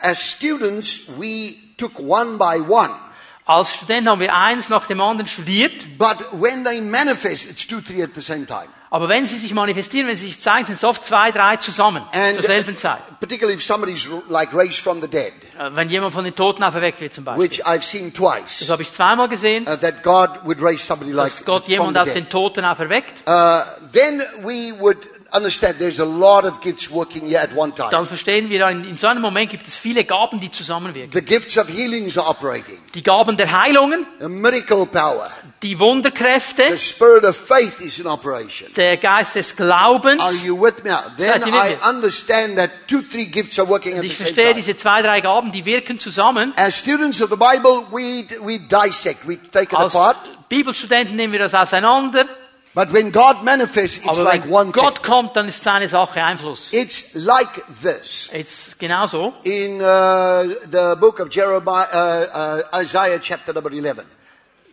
as students, we took one by one. Als Student haben wir eins nach dem anderen studiert, But when they manifest, it's two, three at the same time. aber wenn sie sich manifestieren, wenn sie sich zeigen, sind es oft zwei, drei zusammen, And zur selben Zeit. uh, particularly if somebody's like raised from the dead, Äh, Wenn jemand von den Toten auferweckt wird zum Beispiel. which I've seen twice, Das habe ich zweimal gesehen, uh, that God would raise somebody like dass Gott jemand aus den Toten auferweckt. Uh, then we would understand there's a lot of gifts working here at one time. Dann verstehen wir, in, in so einem Moment gibt es viele Gaben, die zusammenwirken. The gifts of healings are operating. Die Gaben der Heilungen, The miracle power. die The Wunderkräfte, spirit of faith is in operation. der Geist des Glaubens. Are you with me? now? Then I understand that two, three gifts are working at the ich same verstehe time. diese zwei, drei Gaben, die wirken zusammen. As students of the Bible, we, we dissect, we take it Als apart. Bibelstudenten nehmen wir das auseinander. But when God manifests, it's Aber like wenn one Gott thing. kommt, dann ist seine Sache Einfluss. It's like this. Jetzt genauso. In uh, the book of Jeremiah, uh, uh, Isaiah chapter number 11,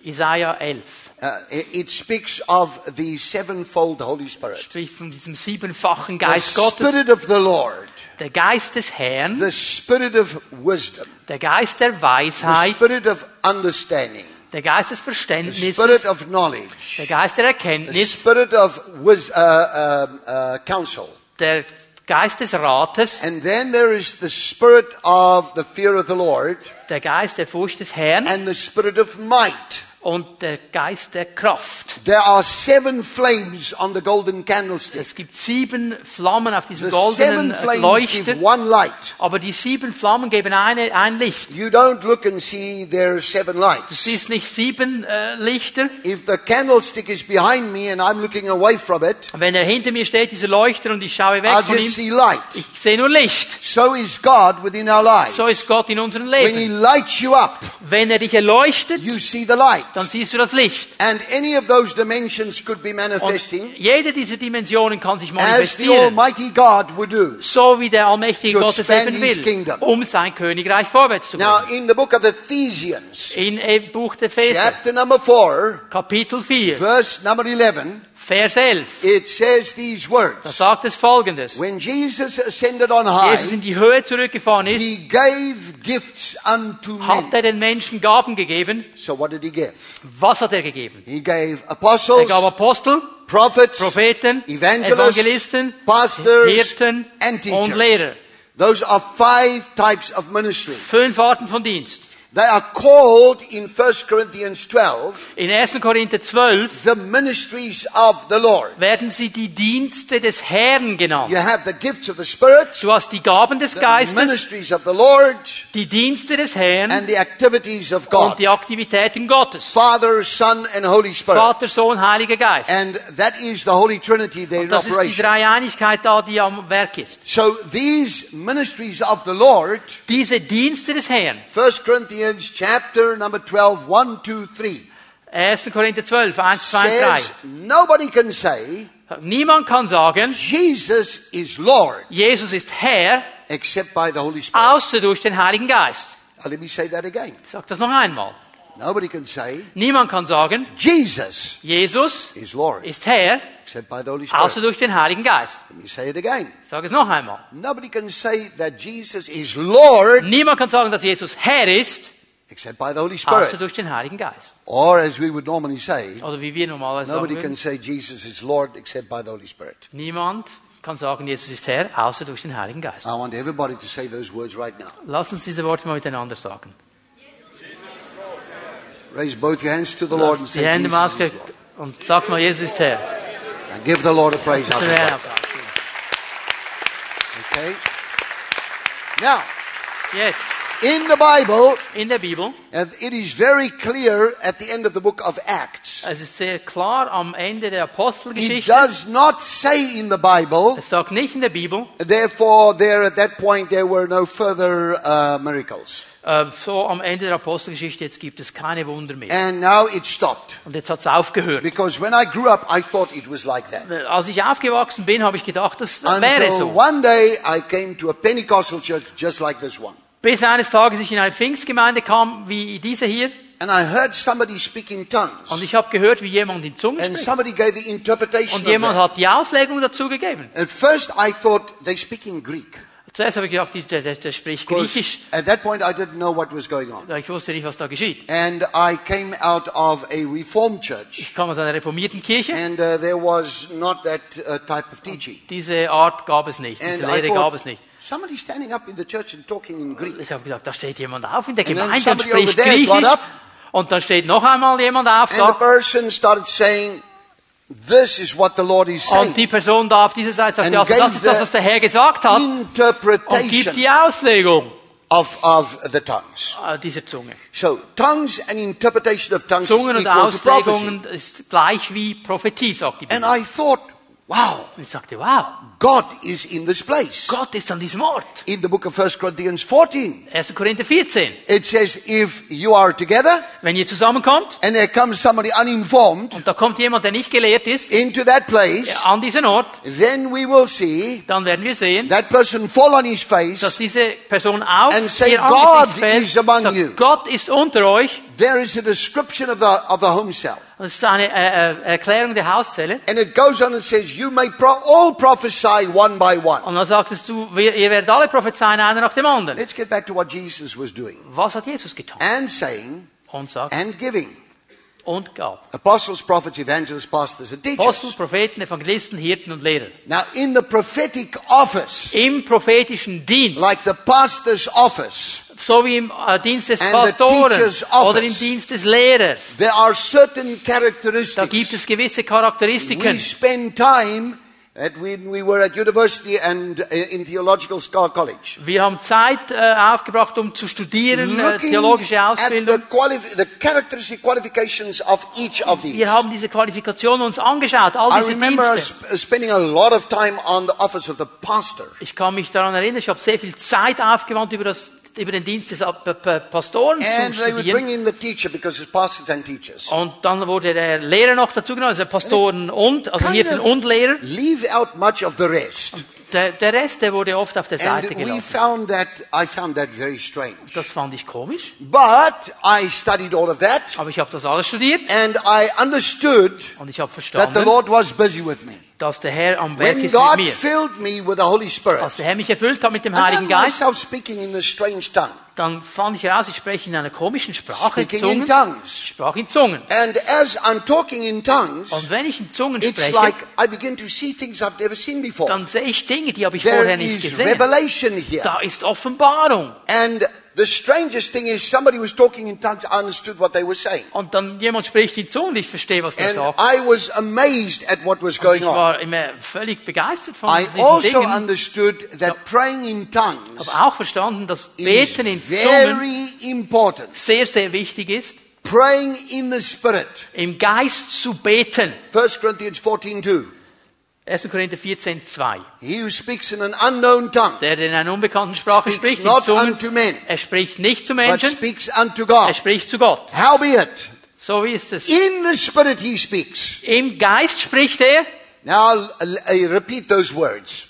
Isaiah 11 uh, it, speaks of the sevenfold Holy Spirit. spricht von diesem siebenfachen The Geist Gottes. Spirit of the Lord, Der Geist des Herrn, the Spirit of wisdom, der Geist der the Spirit of understanding, der Geist des the Verständnisses, Spirit of knowledge, der Geist der the Erkenntnis, Spirit of wis- uh, um, uh, counsel. der Geist des Rates, And then there is the Spirit of the fear of the Lord der Geist der Furcht des Herrn and the Spirit of might. Und der Geist der Kraft. There are seven flames on the golden candlestick. Es gibt sieben Flammen auf diesem The goldenen flames Leuchter, aber die sieben Flammen geben eine, ein Licht. You don't look and see there are seven Du lights. siehst nicht sieben äh, Lichter. If the candlestick is behind me and I'm looking away from it, Wenn er hinter mir steht, dieser Leuchter, und ich schaue weg I'll von ihm, see light. ich sehe nur Licht. So is God within our lives. So ist Gott in unserem When He Leben. lights you up, Wenn er dich erleuchtet, you see the light. Dann siehst du das Licht. And any of those dimensions could be Und manifesting jede dieser Dimensionen kann sich as the manifestieren, Almighty God would do. so wie der allmächtige Gott es eben will, kingdom. um sein Königreich vorwärts zu Now, bringen. in the book of Ephesians, In äh, Buch der Epheser, chapter number 4, Kapitel 4, verse number 11, Vers 11, it says these da words. sagt es folgendes. When Jesus ascended on Jesus high, in die Höhe zurückgefahren ist, he gave gifts unto hat er den Menschen Gaben gegeben. So what did he give? Was hat er gegeben? He gave Er apostles, gab Apostel, prophets, Propheten, Evangelisten, pastors, Hirten and und. Lehrer. Those are five types of ministry. Fünf Arten von Dienst. They are called in 1 Corinthians 12 In 1. Korinther 12 the ministries of the Lord. werden sie die Dienste des Herrn genannt. You have the gifts of the Spirit, Du hast die Gaben des the Geistes, ministries of the Lord, die Dienste des Herrn and the activities of God. und die Aktivitäten Gottes. Father, Son, and Holy Spirit. Vater, Sohn, Heiliger Geist. And that is the Holy Trinity there in Das ist die. Dreieinigkeit da, die am Werk ist. So these ministries of the Lord, Diese Dienste des Herrn. 1 Corinthians chapter number 12, 1, 2, 3, 1. Korinther 12, 1, 2, 3. says nobody can say Niemand kann sagen, Jesus is Lord Jesus ist Herr, except by the Holy Spirit. außer durch den Heiligen Geist. Now, let me say that again. Ich sage das noch einmal. Nobody can say Niemand kann sagen, Jesus Jesus is Lord ist Herr, except by the Holy außer Spirit. durch den Heiligen Geist. Let me say it again. Ich sage es noch einmal. Nobody can say that Jesus is Lord Niemand kann sagen, dass Jesus Herr ist, except by the Holy außer Spirit. durch den Heiligen Geist. Or as we would normally say, Oder wie wir normalerweise sagen nobody würden, can say Jesus is Lord except by the Holy Spirit. niemand kann sagen, Jesus ist Herr, außer durch den Heiligen Geist. I want everybody to say those words right now. Lass uns diese Worte mal miteinander sagen. Raise both your hands to the Lord and Die say Jesus is Lord. und sag mal, Jesus ist Herr. And give the Lord a praise out Den of Herrn that. Applaus. Okay? Now, Jetzt, In the Bible, in der Bibel. and it is very clear at the end of the book of Acts. Es ist sehr klar am Ende der Apostelgeschichte. It does not say in the Bible, Es sagt nicht in der Bibel, therefore there at that point there were no further uh, miracles. äh, so am Ende der Apostelgeschichte, jetzt gibt es keine Wunder mehr. And now it stopped. Und jetzt hat es aufgehört. Because when I grew up, I thought it was like that. Als ich aufgewachsen bin, habe ich gedacht, das wäre Until so. one day I came to a Pentecostal church just like this one. Bis eines Tages ich in eine Pfingstgemeinde kam, wie diese hier, And I heard somebody speak in tongues. und ich habe gehört, wie jemand in Zungen And spricht. somebody gave the interpretation Und jemand hat die Auslegung dazu gegeben. At first I thought they speak in Greek. Zuerst habe ich gedacht, der, der, der spricht Griechisch. at that point I didn't know what was going on. Ich wusste nicht, was da geschieht. And I came out of a reformed church. Ich kam aus einer reformierten Kirche. And uh, there was not that uh, type of teaching. Diese Art gab es nicht. Diese And Lehre gab es nicht. Somebody standing up in the church and talking in Greek. Ich habe gesagt, da steht jemand auf in der And Gemeinde und spricht Griechisch. Und dann steht noch einmal jemand auf And the da. person started saying, this is what the Lord is Und saying. die Person da auf dieser Seite sagt, And also das ist das, was der Herr gesagt hat. Und gibt die Auslegung of, of the tongues. äh, dieser Zunge. So, tongues and interpretation of tongues Zungen und. Auslegungen ist gleich wie Prophetie, sagt die And Bibel. I thought, wow, Und ich sagte, wow, God is in this place. Gott ist an diesem Ort. In the book of 1 Corinthians 14, 1. Korinther 14. it says, if you are together Wenn ihr zusammenkommt and there comes somebody uninformed und da kommt jemand, der nicht gelehrt ist, into that place, an diesen Ort, then we will see dann werden wir sehen, that person fall on his dass face. diese Person auf And say, ihr God fällt, is among sagt, you. Gott ist unter euch. There is a description of the, of the home cell. Das ist eine øh, äh, øh, Erklärung der Hauszelle. And it goes on and says, you may pro- all prophesy one by one. Und dann sagtest du, wir, ihr werdet alle prophezeien, einer nach dem anderen. Let's get back to what Jesus was doing. Was hat Jesus getan? And saying, Und sagt, and giving. und gab. Apostles, prophets, evangelists, pastors, and Apostel, teachers. Propheten, Evangelisten, Hirten und Lehrer. Now, in the prophetic office, Im prophetischen Dienst, like the pastor's office, so wie im äh, Dienst des the Pastoren oder im Dienst des Lehrers, there are certain da gibt es gewisse We Charakteristiken. spend time we were at university and uh, in theological school college. Wir haben Zeit äh, aufgebracht, um zu studieren, äh, theologische the, Ausbildung. qualif- the characteristic qualifications of each of these. Wir haben diese Qualifikationen uns angeschaut, all I diese remember Dienste. sp- spending a lot of time on the office of the pastor. Ich kann mich daran erinnern, ich habe sehr viel Zeit aufgewandt, über, das, über den Dienst des Pastoren And zu studieren. bring in the teacher because it's pastors and teachers. Und dann wurde der Lehrer noch dazu genommen, also Pastoren und, also Hirten und Lehrer. Leave out much of the rest. Der, der Rest, der wurde oft auf der And Seite we gelassen. found that, I found that very strange. Das fand ich komisch, But I studied all of that aber ich habe das alles studiert and I understood und ich habe verstanden, Dass der Herr am Werk When ist mit God mir. filled me with the Holy Spirit, Als der Herr mich erfüllt hat mit dem Heiligen Geist, myself speaking in a strange tongue, dann fand ich heraus, ich spreche in einer komischen Sprache, in Zungen. tongues. Ich sprach in Zungen. And as I'm talking in tongues, Und wenn ich in Zungen it's spreche, like I begin to see things I've never seen before. dann sehe ich Dinge, die habe ich There vorher nicht gesehen. revelation here. Da ist Offenbarung. And the strangest thing is somebody was talking in tongues, I understood what they were saying. Und dann jemand spricht in Zungen, ich verstehe, was der sagt. I was amazed at what was Ich going on. war immer völlig begeistert von I diesen also Dingen. understood that praying in tongues habe auch verstanden, dass Beten in Zungen important. sehr, sehr wichtig ist. Praying in the Spirit. Im Geist zu beten. 1 Corinthians 14 2. 1. Korinther 14, 2. He who speaks in an unknown tongue Der, der in einer unbekannten Sprache spricht, not Zungen, unto men, er spricht nicht zu but Menschen, speaks unto er God. spricht zu Gott. Howbeit, So wie ist es. in the Spirit he speaks. Im Geist spricht er, Now, I'll repeat those words.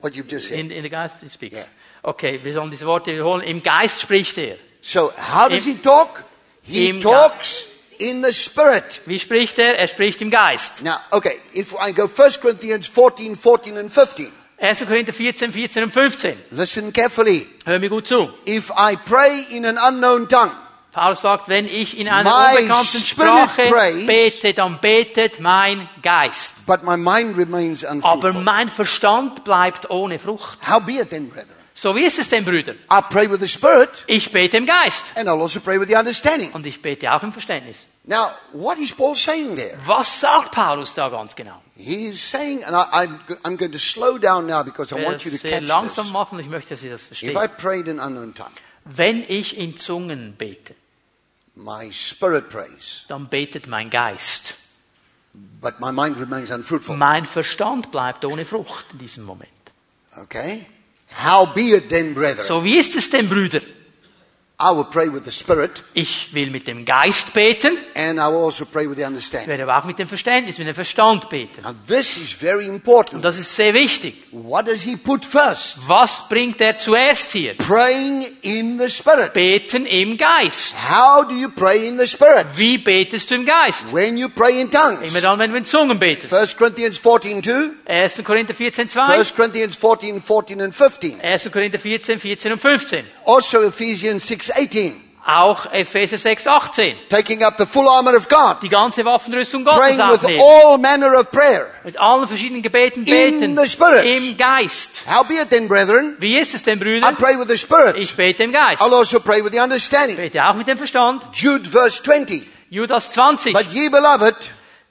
What you've just said. in, in the Geist he speaks. Ja. Okay, wir sollen diese Worte wiederholen. Im Geist spricht er. So, how does Im- he talk? He talks in the Spirit. Wie spricht er? Er spricht im Geist. Now, okay, if I go 1 Corinthians 14, 14 and 15, 1. Korinther 14, 14 und 15. listen carefully. Hör mir gut zu. If I pray in an unknown tongue, Paulus sagt, wenn ich in einer My unbekannten Sprache prays. bete, dann betet mein Geist. but my mind remains Aber mein Verstand bleibt ohne Frucht. Howbeit then, brethren, So wie ist es denn, Brüder? I pray with the Spirit, Ich bete im Geist. and I'll also pray with the understanding. Und ich bete auch im Verständnis. Now, what is Paul saying there? Was sagt Paulus da ganz genau? He's saying, and I, I'm, I'm going to slow down now because I want you to catch langsam this. machen, ich möchte, dass Sie das If verstehen. I prayed in unknown tongue, Wenn ich in Zungen bete, my spirit prays, dann betet mein Geist. but my mind remains unfruitful. Mein Verstand bleibt ohne Frucht in diesem Moment. Okay? So wie ist es denn, Brüder? Ich will mit dem Geist beten, and I will also pray with the ich understanding. werde aber auch mit dem Verständnis, mit dem Verstand beten. Now, this is very Und important. das ist sehr wichtig. What does he put first? Was bringt er zuerst hier? Praying in the Spirit. Beten im Geist. How do you pray in the Spirit? Wie betest du im Geist? When you pray in tongues. Immer dann, wenn du in Zungen betest. 1 Corinthians 14, 2, 1. Korinther 14, 2. 1 Corinthians 14, 14 and 15. 1. Korinther 14, 14 und 15. Also Ephesians 6, 18. Auch Epheser 6, 18. Taking up the full armor of God. Die ganze Waffenrüstung Gottes Praying with all manner of prayer. Mit allen verschiedenen Gebeten beten. In the Spirit. Im Geist. Howbeit then, brethren, Wie ist es denn, Brüder? I pray with the Spirit. Ich bete im Geist. I'll also pray with the understanding. Bete auch mit dem Verstand. Jude verse 20. Judas 20. But ye beloved,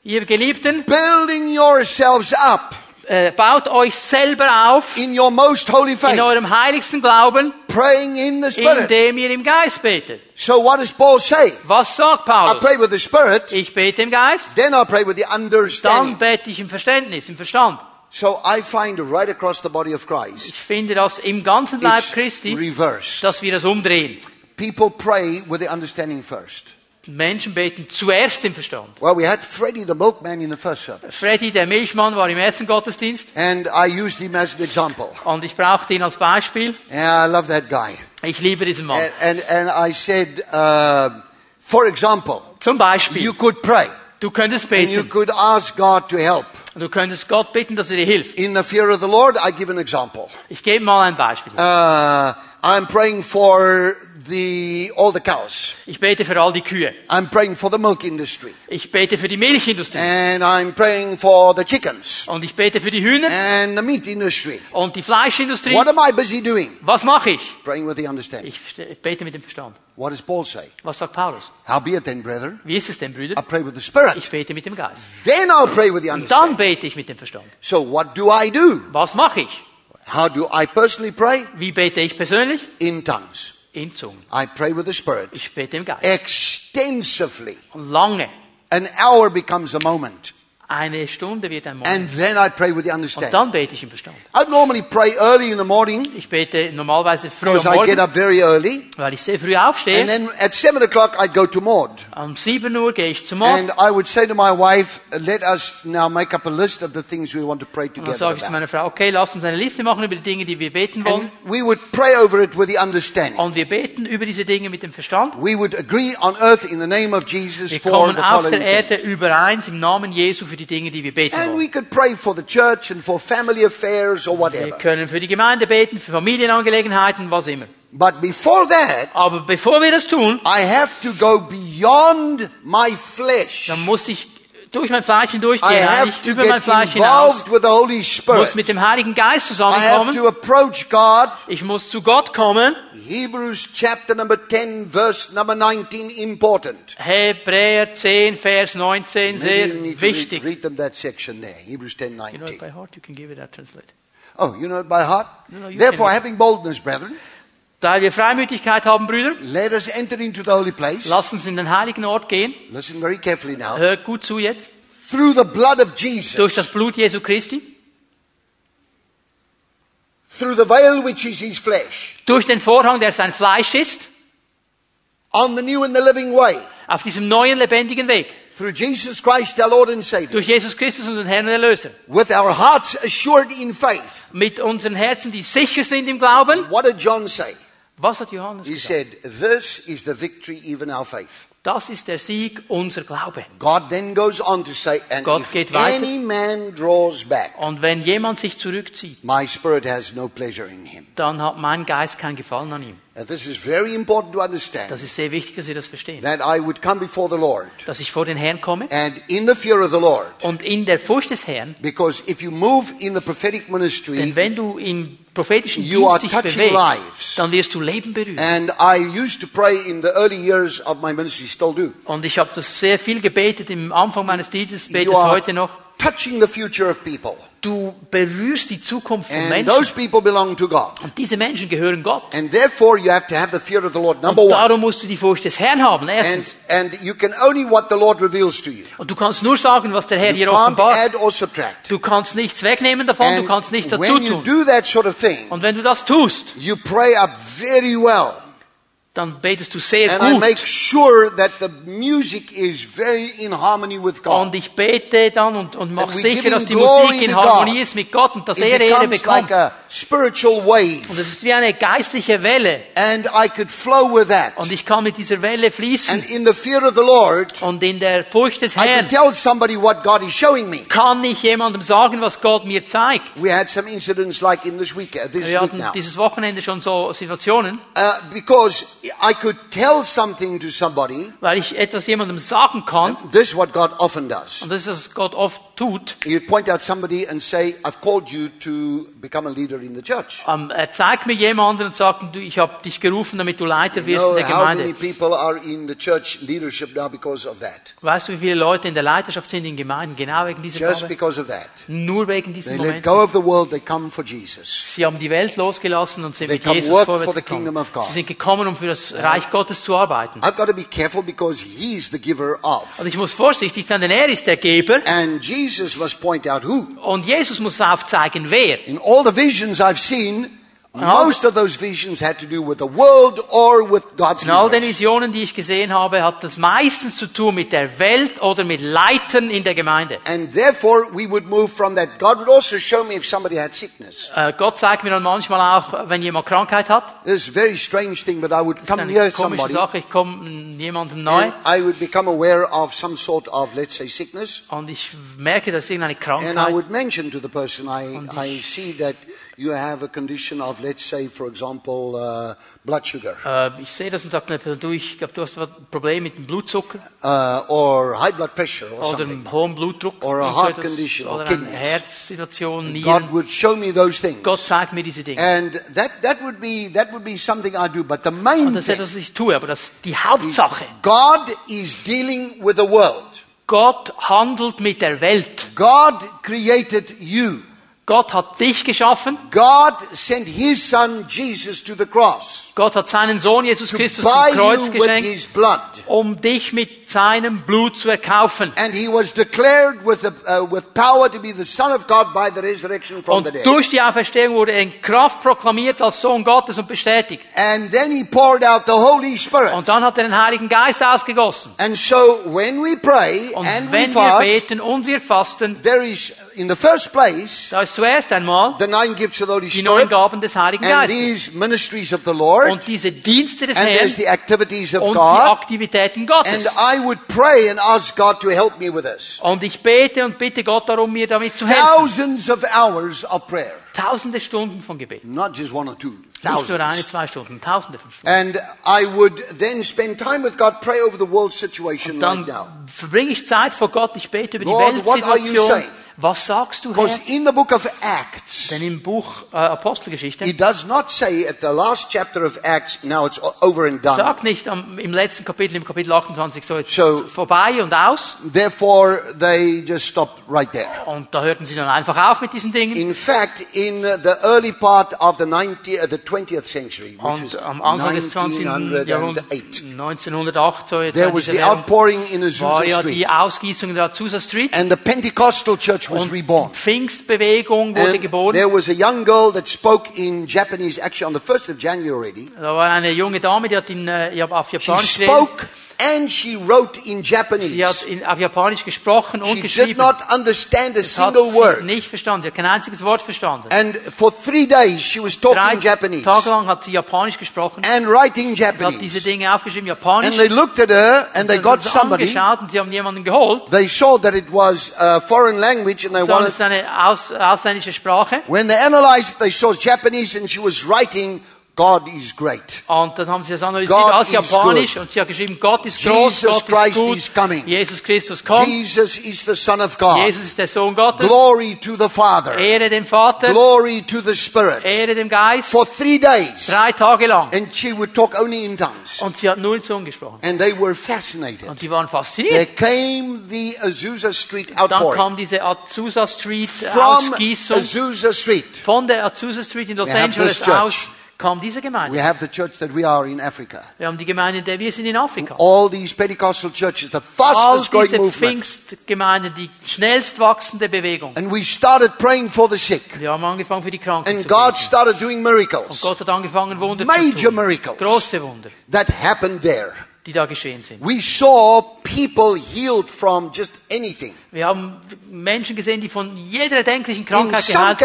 Ihr Geliebten, building yourselves up äh, baut euch selber auf in your most holy faith, in eurem heiligsten Glauben, praying in the Spirit. indem ihr im Geist betet. So what does Paul say? Was sagt I pray with the Spirit, Ich bete im Geist, then I pray with the understanding. dann bete ich im Verständnis, im Verstand. So I find right across the body of Christ, Ich finde das im ganzen Leib Christi, reversed. dass wir das umdrehen. People pray with the understanding first. Menschen beten zuerst im Verstand. Well, we had Freddie the milkman in the first service, Freddy, der Milchmann, war im ersten Gottesdienst and I used him as an example. und ich brauchte ihn als Beispiel. And I love that guy. Ich liebe diesen Mann. And, and, and I said, uh, for example, Zum Beispiel, you could pray du könntest and you could ask God to help. Du könntest Gott bitten, dass er dir hilft. In the fear of the Lord, I give an example. Ich gebe mal ein Beispiel. Uh, I'm praying for the, all the cows. Ich bete für all die Kühe. I'm praying for the milk industry. Ich bete für die Milchindustrie. And I'm praying for the chickens Und ich bete für die Hühner and the meat industry. und die Fleischindustrie. What am I busy doing? Was mache ich? Praying with the understanding. Ich bete mit dem Verstand. What does Paul say? Was sagt Paulus? Howbeit then, brethren, Wie ist es denn, I pray with the Spirit. Ich bete mit dem Geist. Then I'll pray with the Und dann understanding. bete ich mit dem Verstand. So what do I do? Was mache ich? How do I personally pray? Wie bete ich persönlich? In tongues. In Zungen. I pray with the Spirit Ich bete im Geist. extensively. Lange. An hour becomes a moment. Eine Stunde wird ein Moment. And then I pray with the Und understanding. dann bete ich im Verstand. I normally pray early in the morning Ich bete normalerweise früh am because I get Morgen, up very early. weil ich sehr früh And aufstehe. then at 7 o'clock I'd go to Maud. Um 7 Uhr gehe ich zum Morgen. And I would say to my wife, let us now make up a list of the things we want to pray Und dann together sage ich zu meiner Frau, okay, lass uns eine Liste machen über die Dinge, die wir beten wollen. And we would pray over it with the understanding. Und wir beten über diese Dinge mit dem Verstand. We would agree on earth in the name of Jesus Wir for kommen the auf following der things. Erde übereins im Namen Jesu für die Dinge, die wir beten And we wollen. could pray for the church and for family affairs or Wir whatever. können für die Gemeinde beten, für Familienangelegenheiten, was immer. But before that, Aber bevor wir das tun, I have to go beyond my flesh. dann muss ich durch mein Fleisch I hindurchgehen, have eigentlich to über mein Fleisch hinaus, involved with the Holy muss Spirit. mit dem Heiligen Geist I have zusammenkommen. to approach God. Ich muss zu Gott kommen. Hebrews chapter number 10, verse number 19, important. Hebräer 10, Vers 19, Maybe sehr to read, read them that section there. Hebrews 10, You know it 19. by heart, you can give it that translate. Oh, you know it by heart? No, no, Therefore, having boldness, brethren, Da wir Freimütigkeit haben, Brüder, let us enter into the holy place. lasst uns in den heiligen Ort gehen. Listen very carefully now. Hört gut zu jetzt. Through the blood of Durch Jesus, das Blut Jesu Christi, through the veil which is his flesh, durch den Vorhang, der sein Fleisch ist, on the new and the living way, auf diesem neuen lebendigen Weg. through Jesus Christ, our Lord and Savior, Durch Jesus Christus, unseren Herrn und Erlöser. with our hearts assured in faith. Mit unseren Herzen, die sicher sind im Glauben. What did John say? Was hat Johannes He gesagt? said, This is the victory, even our faith. Das ist der Sieg, unser Glaube. God then goes on to say, And Gott if geht weiter. any man draws back, Und wenn jemand sich zurückzieht, my spirit has no pleasure in him. dann hat mein Geist kein Gefallen an ihm. And this is very important to understand Das ist sehr wichtig, dass wir das verstehen. that I would come before the Lord Dass ich vor den Herrn komme and in the fear of the Lord. und in der Furcht des Herrn, Because if you move in the prophetic ministry, denn wenn du in prophetischen You Dienst dich lives. dann wirst du Leben berühren. And I used to pray in the early years of my ministry, still do. Und ich habe das sehr viel gebetet im Anfang meines Dienstes, bete es heute noch. Touching the future of people. Du berührst die Zukunft von And Menschen. those people belong to God. Und diese Menschen gehören Gott. And therefore you have to have the fear of the Lord, number Und one. darum musst du die Furcht des Herrn haben, erstens. and you can only what the Lord reveals to you. Und du kannst nur sagen, was der Herr You dir can't offenbart. add or subtract. Du kannst nichts wegnehmen davon, du kannst nichts dazu when you tun. do that sort of thing, Und wenn du das tust, you pray up very well. Dann betest du sehr And I make gut. sure that the music is very in harmony with God. Und ich bete dann und, und mache sicher, dass die Musik in. Harmonie ist mit Gott und dass er It Ehre becomes bekommt. like a spiritual wave. Und es ist wie eine geistliche Welle. And I could flow with that. Und ich kann mit dieser Welle fließen. And in the fear of the Lord, Und in der Furcht des I Herrn tell somebody what God is showing me. kann ich jemandem sagen, was Gott mir zeigt. We had some incidents like in this week, uh, this Wir week hatten now. dieses Wochenende schon so Situationen, Uh, because I could tell something to somebody. weil ich etwas jemandem sagen kann. This is what God often does. Und das ist, was Gott oft tut. He'd point out somebody and say, I've called you to become a leader in the church. Ähm, Er zeigt mir jemanden und sagt, ich habe dich gerufen, damit du Leiter wirst in der how many Gemeinde. people are in the church leadership now because of that? Weißt du, wie viele Leute in der Leiterschaft sind in Gemeinden? Genau wegen dieser Just Gabe. because of that. Nur wegen They diesem let Moment. go of the world, they come for Jesus. Sie haben die Welt losgelassen und sind They mit Jesus vorwärts gekommen. Sie sind gekommen, um für das Reich Gottes zu arbeiten. I've got to be careful because he's the giver of. Und ich muss vorsichtig sein, denn er ist der Geber. And Jesus must point out who. Und Jesus muss aufzeigen, wer. In all the visions I've seen, most of those visions had to do with the world or with God's In all den. Visionen, die ich gesehen habe, hat das meistens zu tun mit der Welt oder mit Leitern in der Gemeinde. And therefore, we would move from that. God would also show me if somebody had sickness. Äh, Gott zeigt mir dann manchmal auch, wenn jemand Krankheit hat. This is a very strange thing, but I would come near somebody Sache. Ich komme jemandem and I would become aware of some sort of, let's say, sickness. und ich merke, dass irgendeine And I would mention to the person, I, I see that you have a condition of, let's say, for example, uh, blood sugar Äh, ich sehe das und sage, du, ich glaube, du hast ein Problem mit dem Blutzucker uh, or high blood pressure or oder something. hohen Blutdruck Or a so heart condition or kidneys. Herzsituation, God would show me those things. Gott zeigt mir diese Dinge. And that, that would be, that would be something I do. But the main Und das ist thing etwas, was ich tue, aber das die Hauptsache. God is dealing with the world. Gott handelt mit der Welt. God created you. Gott hat dich geschaffen. God sent His Son Jesus to the cross Gott hat seinen Sohn Jesus Christus zum Kreuz geschenkt, um dich mit seinem Blut zu erkaufen. And Und durch die Auferstehung wurde er in Kraft proklamiert als Sohn Gottes und bestätigt. And Spirit. Und dann hat er den Heiligen Geist ausgegossen. And so when we pray Und and we wenn wir fast, beten und wir fasten, there is, in the first place, da ist zuerst einmal the nine gifts of the Holy die neun Spirit Gaben des Heiligen and Geistes. these ministries of the Lord. Und diese Dienste des And Herrn the activities of und die God. Aktivitäten And Gottes. I would pray and ask God to help me with this. Und ich bete und bitte Gott darum, mir damit zu helfen. Thousands of hours of prayer. Tausende Stunden von Gebet. Not just one or two. Nicht nur eine, zwei Stunden, tausende von Stunden. And I would then spend time with God, pray over the world situation right Dann now. verbringe ich Zeit vor Gott, ich bete über die Lord, what are you Weltsituation. saying? Was sagst du, Because Herr? in the book of Acts, Denn im Buch äh, Apostelgeschichte it does not say at the last chapter of Acts, now it's o- over and done. sagt nicht am, im letzten Kapitel, im Kapitel 28, so jetzt So- vorbei und aus. Therefore, they just stopped right there. Und da hörten sie dann einfach auf mit diesen Dingen. In fact, in the early part of the, 90, uh, the 20th century, which is Und am Anfang des 20. Jahrhunderts, 1908, 1908, so etwa there in was dieser the Währung, outpouring in war Azusa ja Street. die Ausgießung in der Azusa Street. And the Pentecostal church was reborn. Pfingstbewegung wurde And geboren. there was a young girl that spoke in Japanese, actually on the 1st of January already. Da war eine junge Dame, die hat in, äh, auf She Japanisch geredet. spoke and she wrote in Sie hat Japanese. in, auf Japanisch gesprochen und She did not understand a Das hat single sie word. nicht verstanden. Sie hat kein einziges Wort verstanden. And for three days she was Drei talking Japanese Tage lang hat sie Japanisch gesprochen. and writing Sie hat diese Japanese. Dinge aufgeschrieben, Japanisch. And they looked at her and they got somebody. angeschaut und sie haben jemanden geholt. They saw that it was a foreign language and they haben wanted es eine aus, ausländische Sprache. When they analyzed it, they saw Japanese and she was writing God is great. Und dann haben sie das analysiert God is Japanisch und sie hat geschrieben, Gott ist groß, Jesus Gott Christ ist gut, is coming. Jesus Christus kommt, Jesus is the Son of God. Jesus ist der Sohn Gottes, Glory to the Father. Ehre dem Vater, Glory to the Spirit. Ehre dem Geist, For three days. drei Tage lang. And she would talk only in tongues. Und sie hat nur in Zungen gesprochen. And they were fascinated. Und die waren There fasziniert. came the Azusa Street Dann outpouring. kam diese Azusa Street From Ausgießung. Azusa Street. Von der Azusa Street in Los Angeles aus kam diese We have the church that we are in Africa. Wir haben die Gemeinde, in der wir sind in Afrika. All these Pentecostal churches, the fastest growing diese movement. Pfingstgemeinden, die schnellst wachsende Bewegung. And we started praying for the sick. Wir haben angefangen für die Kranken And zu God beten. started doing miracles. Und Gott hat angefangen, Wunder Major zu tun. miracles. Große Wunder, that happened there. die da geschehen sind. We saw people healed from just anything. Wir haben Menschen gesehen, die von jeder erdenklichen In Krankheit some geheilt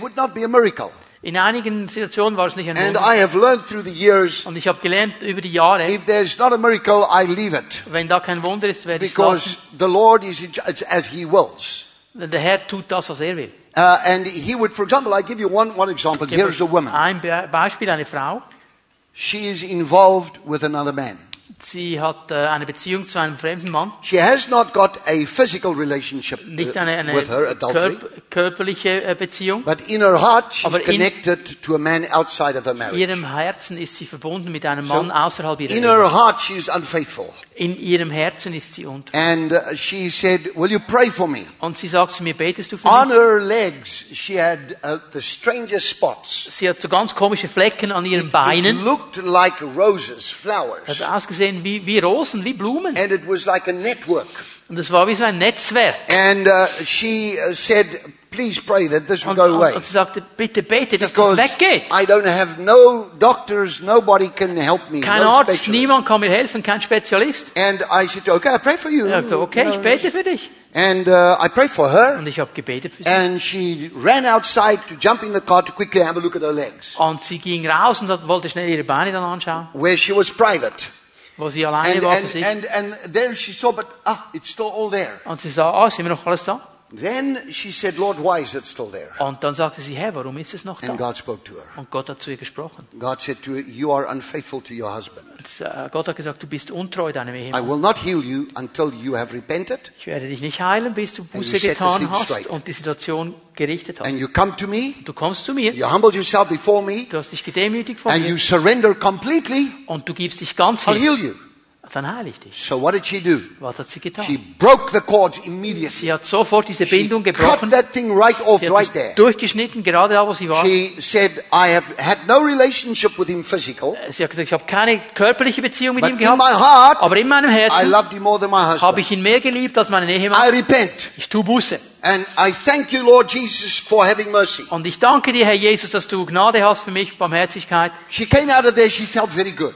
wurden. Cases, there would not be a miracle. In einigen Situationen war es nicht ein And Wunder. I have learned through the years, Und ich habe gelernt über die Jahre, if there's not a miracle, I leave it. wenn da kein Wunder ist, werde ich es Because lassen. the Lord is in charge as He wills. Denn der Herr tut das, was er will. Uh, and He would, for example, I give you one, one example. Here's a woman. Ein Be Beispiel, eine Frau. She is involved with another man. Sie hat äh, eine Beziehung zu einem fremden Mann. She has not got a physical relationship uh, Nicht eine, eine with her, adultery. körp körperliche äh, Beziehung. But in her heart, she's Aber in- connected to a man outside of her In marriage. ihrem Herzen ist sie verbunden mit einem So, Mann außerhalb ihrer In Ehe. her heart, she is unfaithful. In ihrem Herzen ist sie unter. And uh, she said, Will you pray for me? Und sie sagt zu mir, betest du für On mich? her legs, she had uh, the strangest spots. Sie hat so ganz komische Flecken an ihren It Beinen. looked like roses, Hat flowers. ausgesehen wie, wie Rosen, wie Blumen. And it was like a network. Und es war wie so ein Netzwerk. And uh, she uh, said, Please pray that this will Und, go away. und sagte, bitte bete, dass das Because weggeht. I don't have no doctors, nobody can help me. Kein no Arzt, specialist. niemand kann mir helfen, kein Spezialist. And I said, Okay, I pray for you. Ich sagte, okay, You ich know, bete für dich. And uh, I prayed for her. Und ich habe gebetet für sie. And she ran outside to jump in the car to quickly have a look at her legs, Und sie ging raus und wollte schnell ihre Beine dann anschauen, where she was private. wo sie alleine And, war für and, sich. and, and there she saw, but ah, it's still all there. Und sie sah, ah, sind wir noch alles da? Then she said, Lord, why is it still there? Und dann sagte sie, Herr, warum ist es noch And da? God spoke to her. Und Gott hat zu ihr gesprochen. God said to her, You are unfaithful to your husband. Und, äh, Gott hat gesagt, du bist untreu deinem I Ehemann. will not heal you until you have repented Ich werde dich nicht heilen, bis du Buße getan hast straight. und die Situation gerichtet hast. and you come to me, Du kommst zu mir, you humble yourself before me, du hast dich gedemütigt vor and mir you surrender completely, und du gibst dich ganz I'll hin. heal you. Ich dich. So what did she do? Was hat sie She getan? broke the cords immediately. Sie hat sofort diese She Bindung cut gebrochen. that thing right off Sie right hat there. es durchgeschnitten, gerade da, wo sie war. She said, I have had no relationship with him physical, Sie hat gesagt, ich habe keine körperliche Beziehung mit ihm in my gehabt, heart, aber in meinem I Herzen loved him more than my habe ich ihn mehr geliebt als meinen I Ehemann. repent. Ich tu Buße. And I thank you, Lord Jesus, for having mercy. Und ich danke dir, Herr Jesus, dass du Gnade hast für mich, Barmherzigkeit. She came out of there, she felt very good.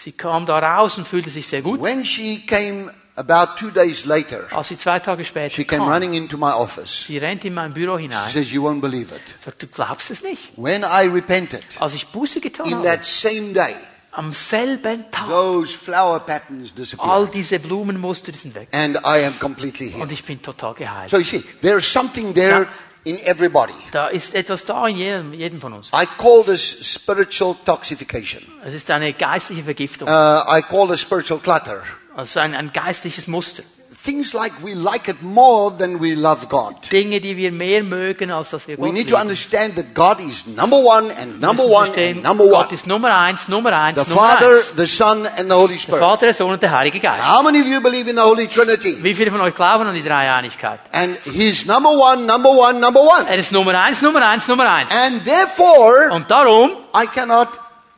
Sie kam da raus und fühlte sich sehr gut. When she came about two days later, Als sie zwei Tage später she came kam, running into my office. sie rennt in mein Büro She hinein, says, You won't believe it. sagt, du glaubst es nicht. When I repented, Als ich Buße getan in habe, that same day, am selben Tag, those flower patterns all disappeared. diese Blumenmuster sind weg. And I am completely healed. Und ich bin total geheilt. So you see, there's something there in everybody. Da ist etwas da in jedem, jedem von uns. I call this spiritual toxification. Es ist eine geistliche Vergiftung. Uh, I call it spiritual clutter. Also ein, ein geistliches Muster. Things like we like it more than we love God. Dinge, die wir mehr mögen, als dass wir We Gott need to understand that God is number one and number one and number Gott one. ist Nummer eins, Nummer eins, The Nummer Father, eins. the Son, and the Holy Der Spirit. Vater, der Sohn und der Heilige Geist. How many of you believe in the Holy Trinity? Wie viele von euch glauben an die Dreieinigkeit? And He's number one, number one, number one. Er ist Nummer eins, Nummer eins, Nummer eins. And therefore, Und darum I cannot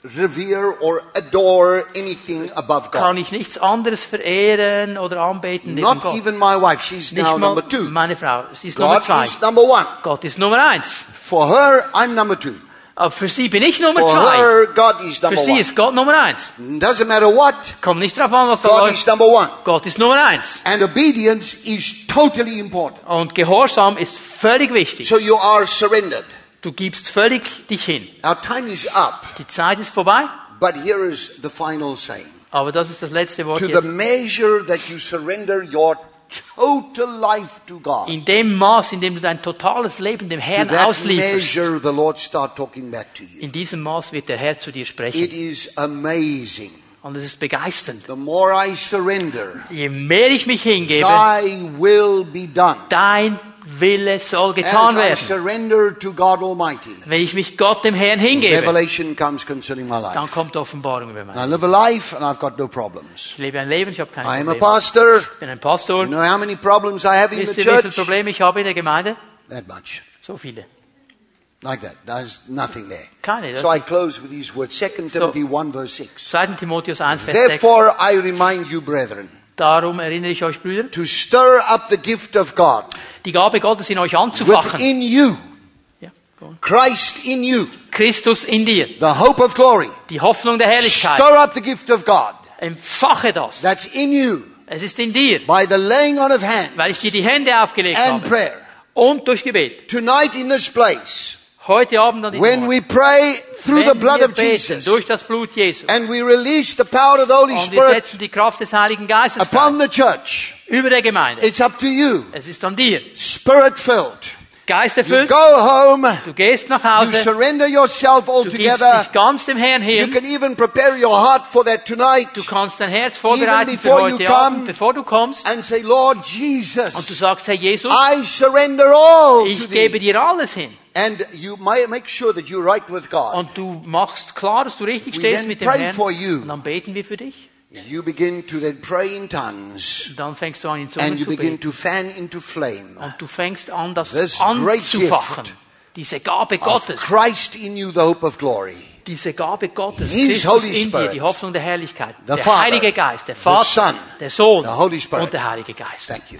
revere or adore anything above God. kann ich nichts anderes verehren oder anbeten neben Not Gott. even my wife. She's Nicht now mal number two. meine Frau. Sie ist Nummer God zwei. is number one. Gott ist Nummer eins. For her, I'm number two. Aber für sie bin ich Nummer For zwei. her, God is Für number sie one. ist Gott Nummer eins. Doesn't matter what, Kommt nicht drauf an, was da God läuft. is number one. Gott ist Nummer eins. And obedience is totally important. Und Gehorsam ist völlig wichtig. So you are surrendered. Du gibst völlig dich hin. Our time is up, Die Zeit ist vorbei, but here is the final saying. aber das ist das letzte Wort To the jetzt. measure that you surrender your total life to God, In dem Maß, in dem du dein totales Leben dem to Herrn that auslieferst, measure, the Lord start talking back to you. in diesem Maß wird der Herr zu dir It sprechen. is amazing. Und es ist begeisternd. The more I surrender, Je mehr ich mich hingebe, thy will be done. dein Wille soll getan werden. surrender to God Almighty, Wenn ich mich Gott dem Herrn hingebe, revelation concerning my life. dann kommt Offenbarung über And mich. I live a life and I've got no problems. Ich lebe ein Leben, ich habe keine I am a Probleme. pastor. Ich bin ein Pastor. You know how many problems I have in the Wisst ihr, wie viele? Probleme ich habe in der Gemeinde? That much. So viele. Like that. There's nothing there. Keine. So I close with these words. 2 Timothy 1 verse 6. 2. Timotheus 1, Vers 6. Therefore I remind you, brethren, Darum erinnere ich euch, Brüder, to stir up the gift of God die Gabe Gottes in euch anzufachen. within you. Christ in you, Christus in dir. the hope of glory. Die Hoffnung der Herrlichkeit. Stir up the gift of God Empfache das. that's in you Es ist in dir, by the laying on of hands weil ich dir die Hände aufgelegt and habe. prayer. Und durch Gebet. Tonight in this place, Heute Abend an diesem when Ort. we pray through the blood of Jesus durch das Blut Jesu. and we release the power of the Holy Und wir Spirit setzen die Kraft des Heiligen Geistes upon the church, Über der Gemeinde. it's up to you. Es ist an dir. Spirit filled. Geist You erfüllt. go home, Du gehst nach you Hause. surrender yourself Du gibst altogether. dich ganz dem Herrn You hin. can even prepare your heart for that tonight Du kannst dein Herz vorbereiten für before you heute come, Abend, bevor du kommst. and say, Lord Und du Jesus, sagst, Herr Jesus, I surrender all to ich gebe thee. dir alles hin. And you make sure that you're right with God. Und du machst klar, dass du richtig We stehst then mit dem pray Herrn. for you. Und dann beten wir für dich. You begin to then pray in tongues, dann fängst du an, in Zungen and you zu begin beten. to fan into flame Und du fängst an, das This great anzufachen. gift Diese Gabe of Gottes. Christ in you, the hope of glory. Diese Gabe Gottes. His Christus Holy in dir, Spirit. die Hoffnung der Herrlichkeit. The der Father, Heilige Geist, der the Vater, Son, der Sohn the Holy Spirit. und der Heilige Geist. Thank you.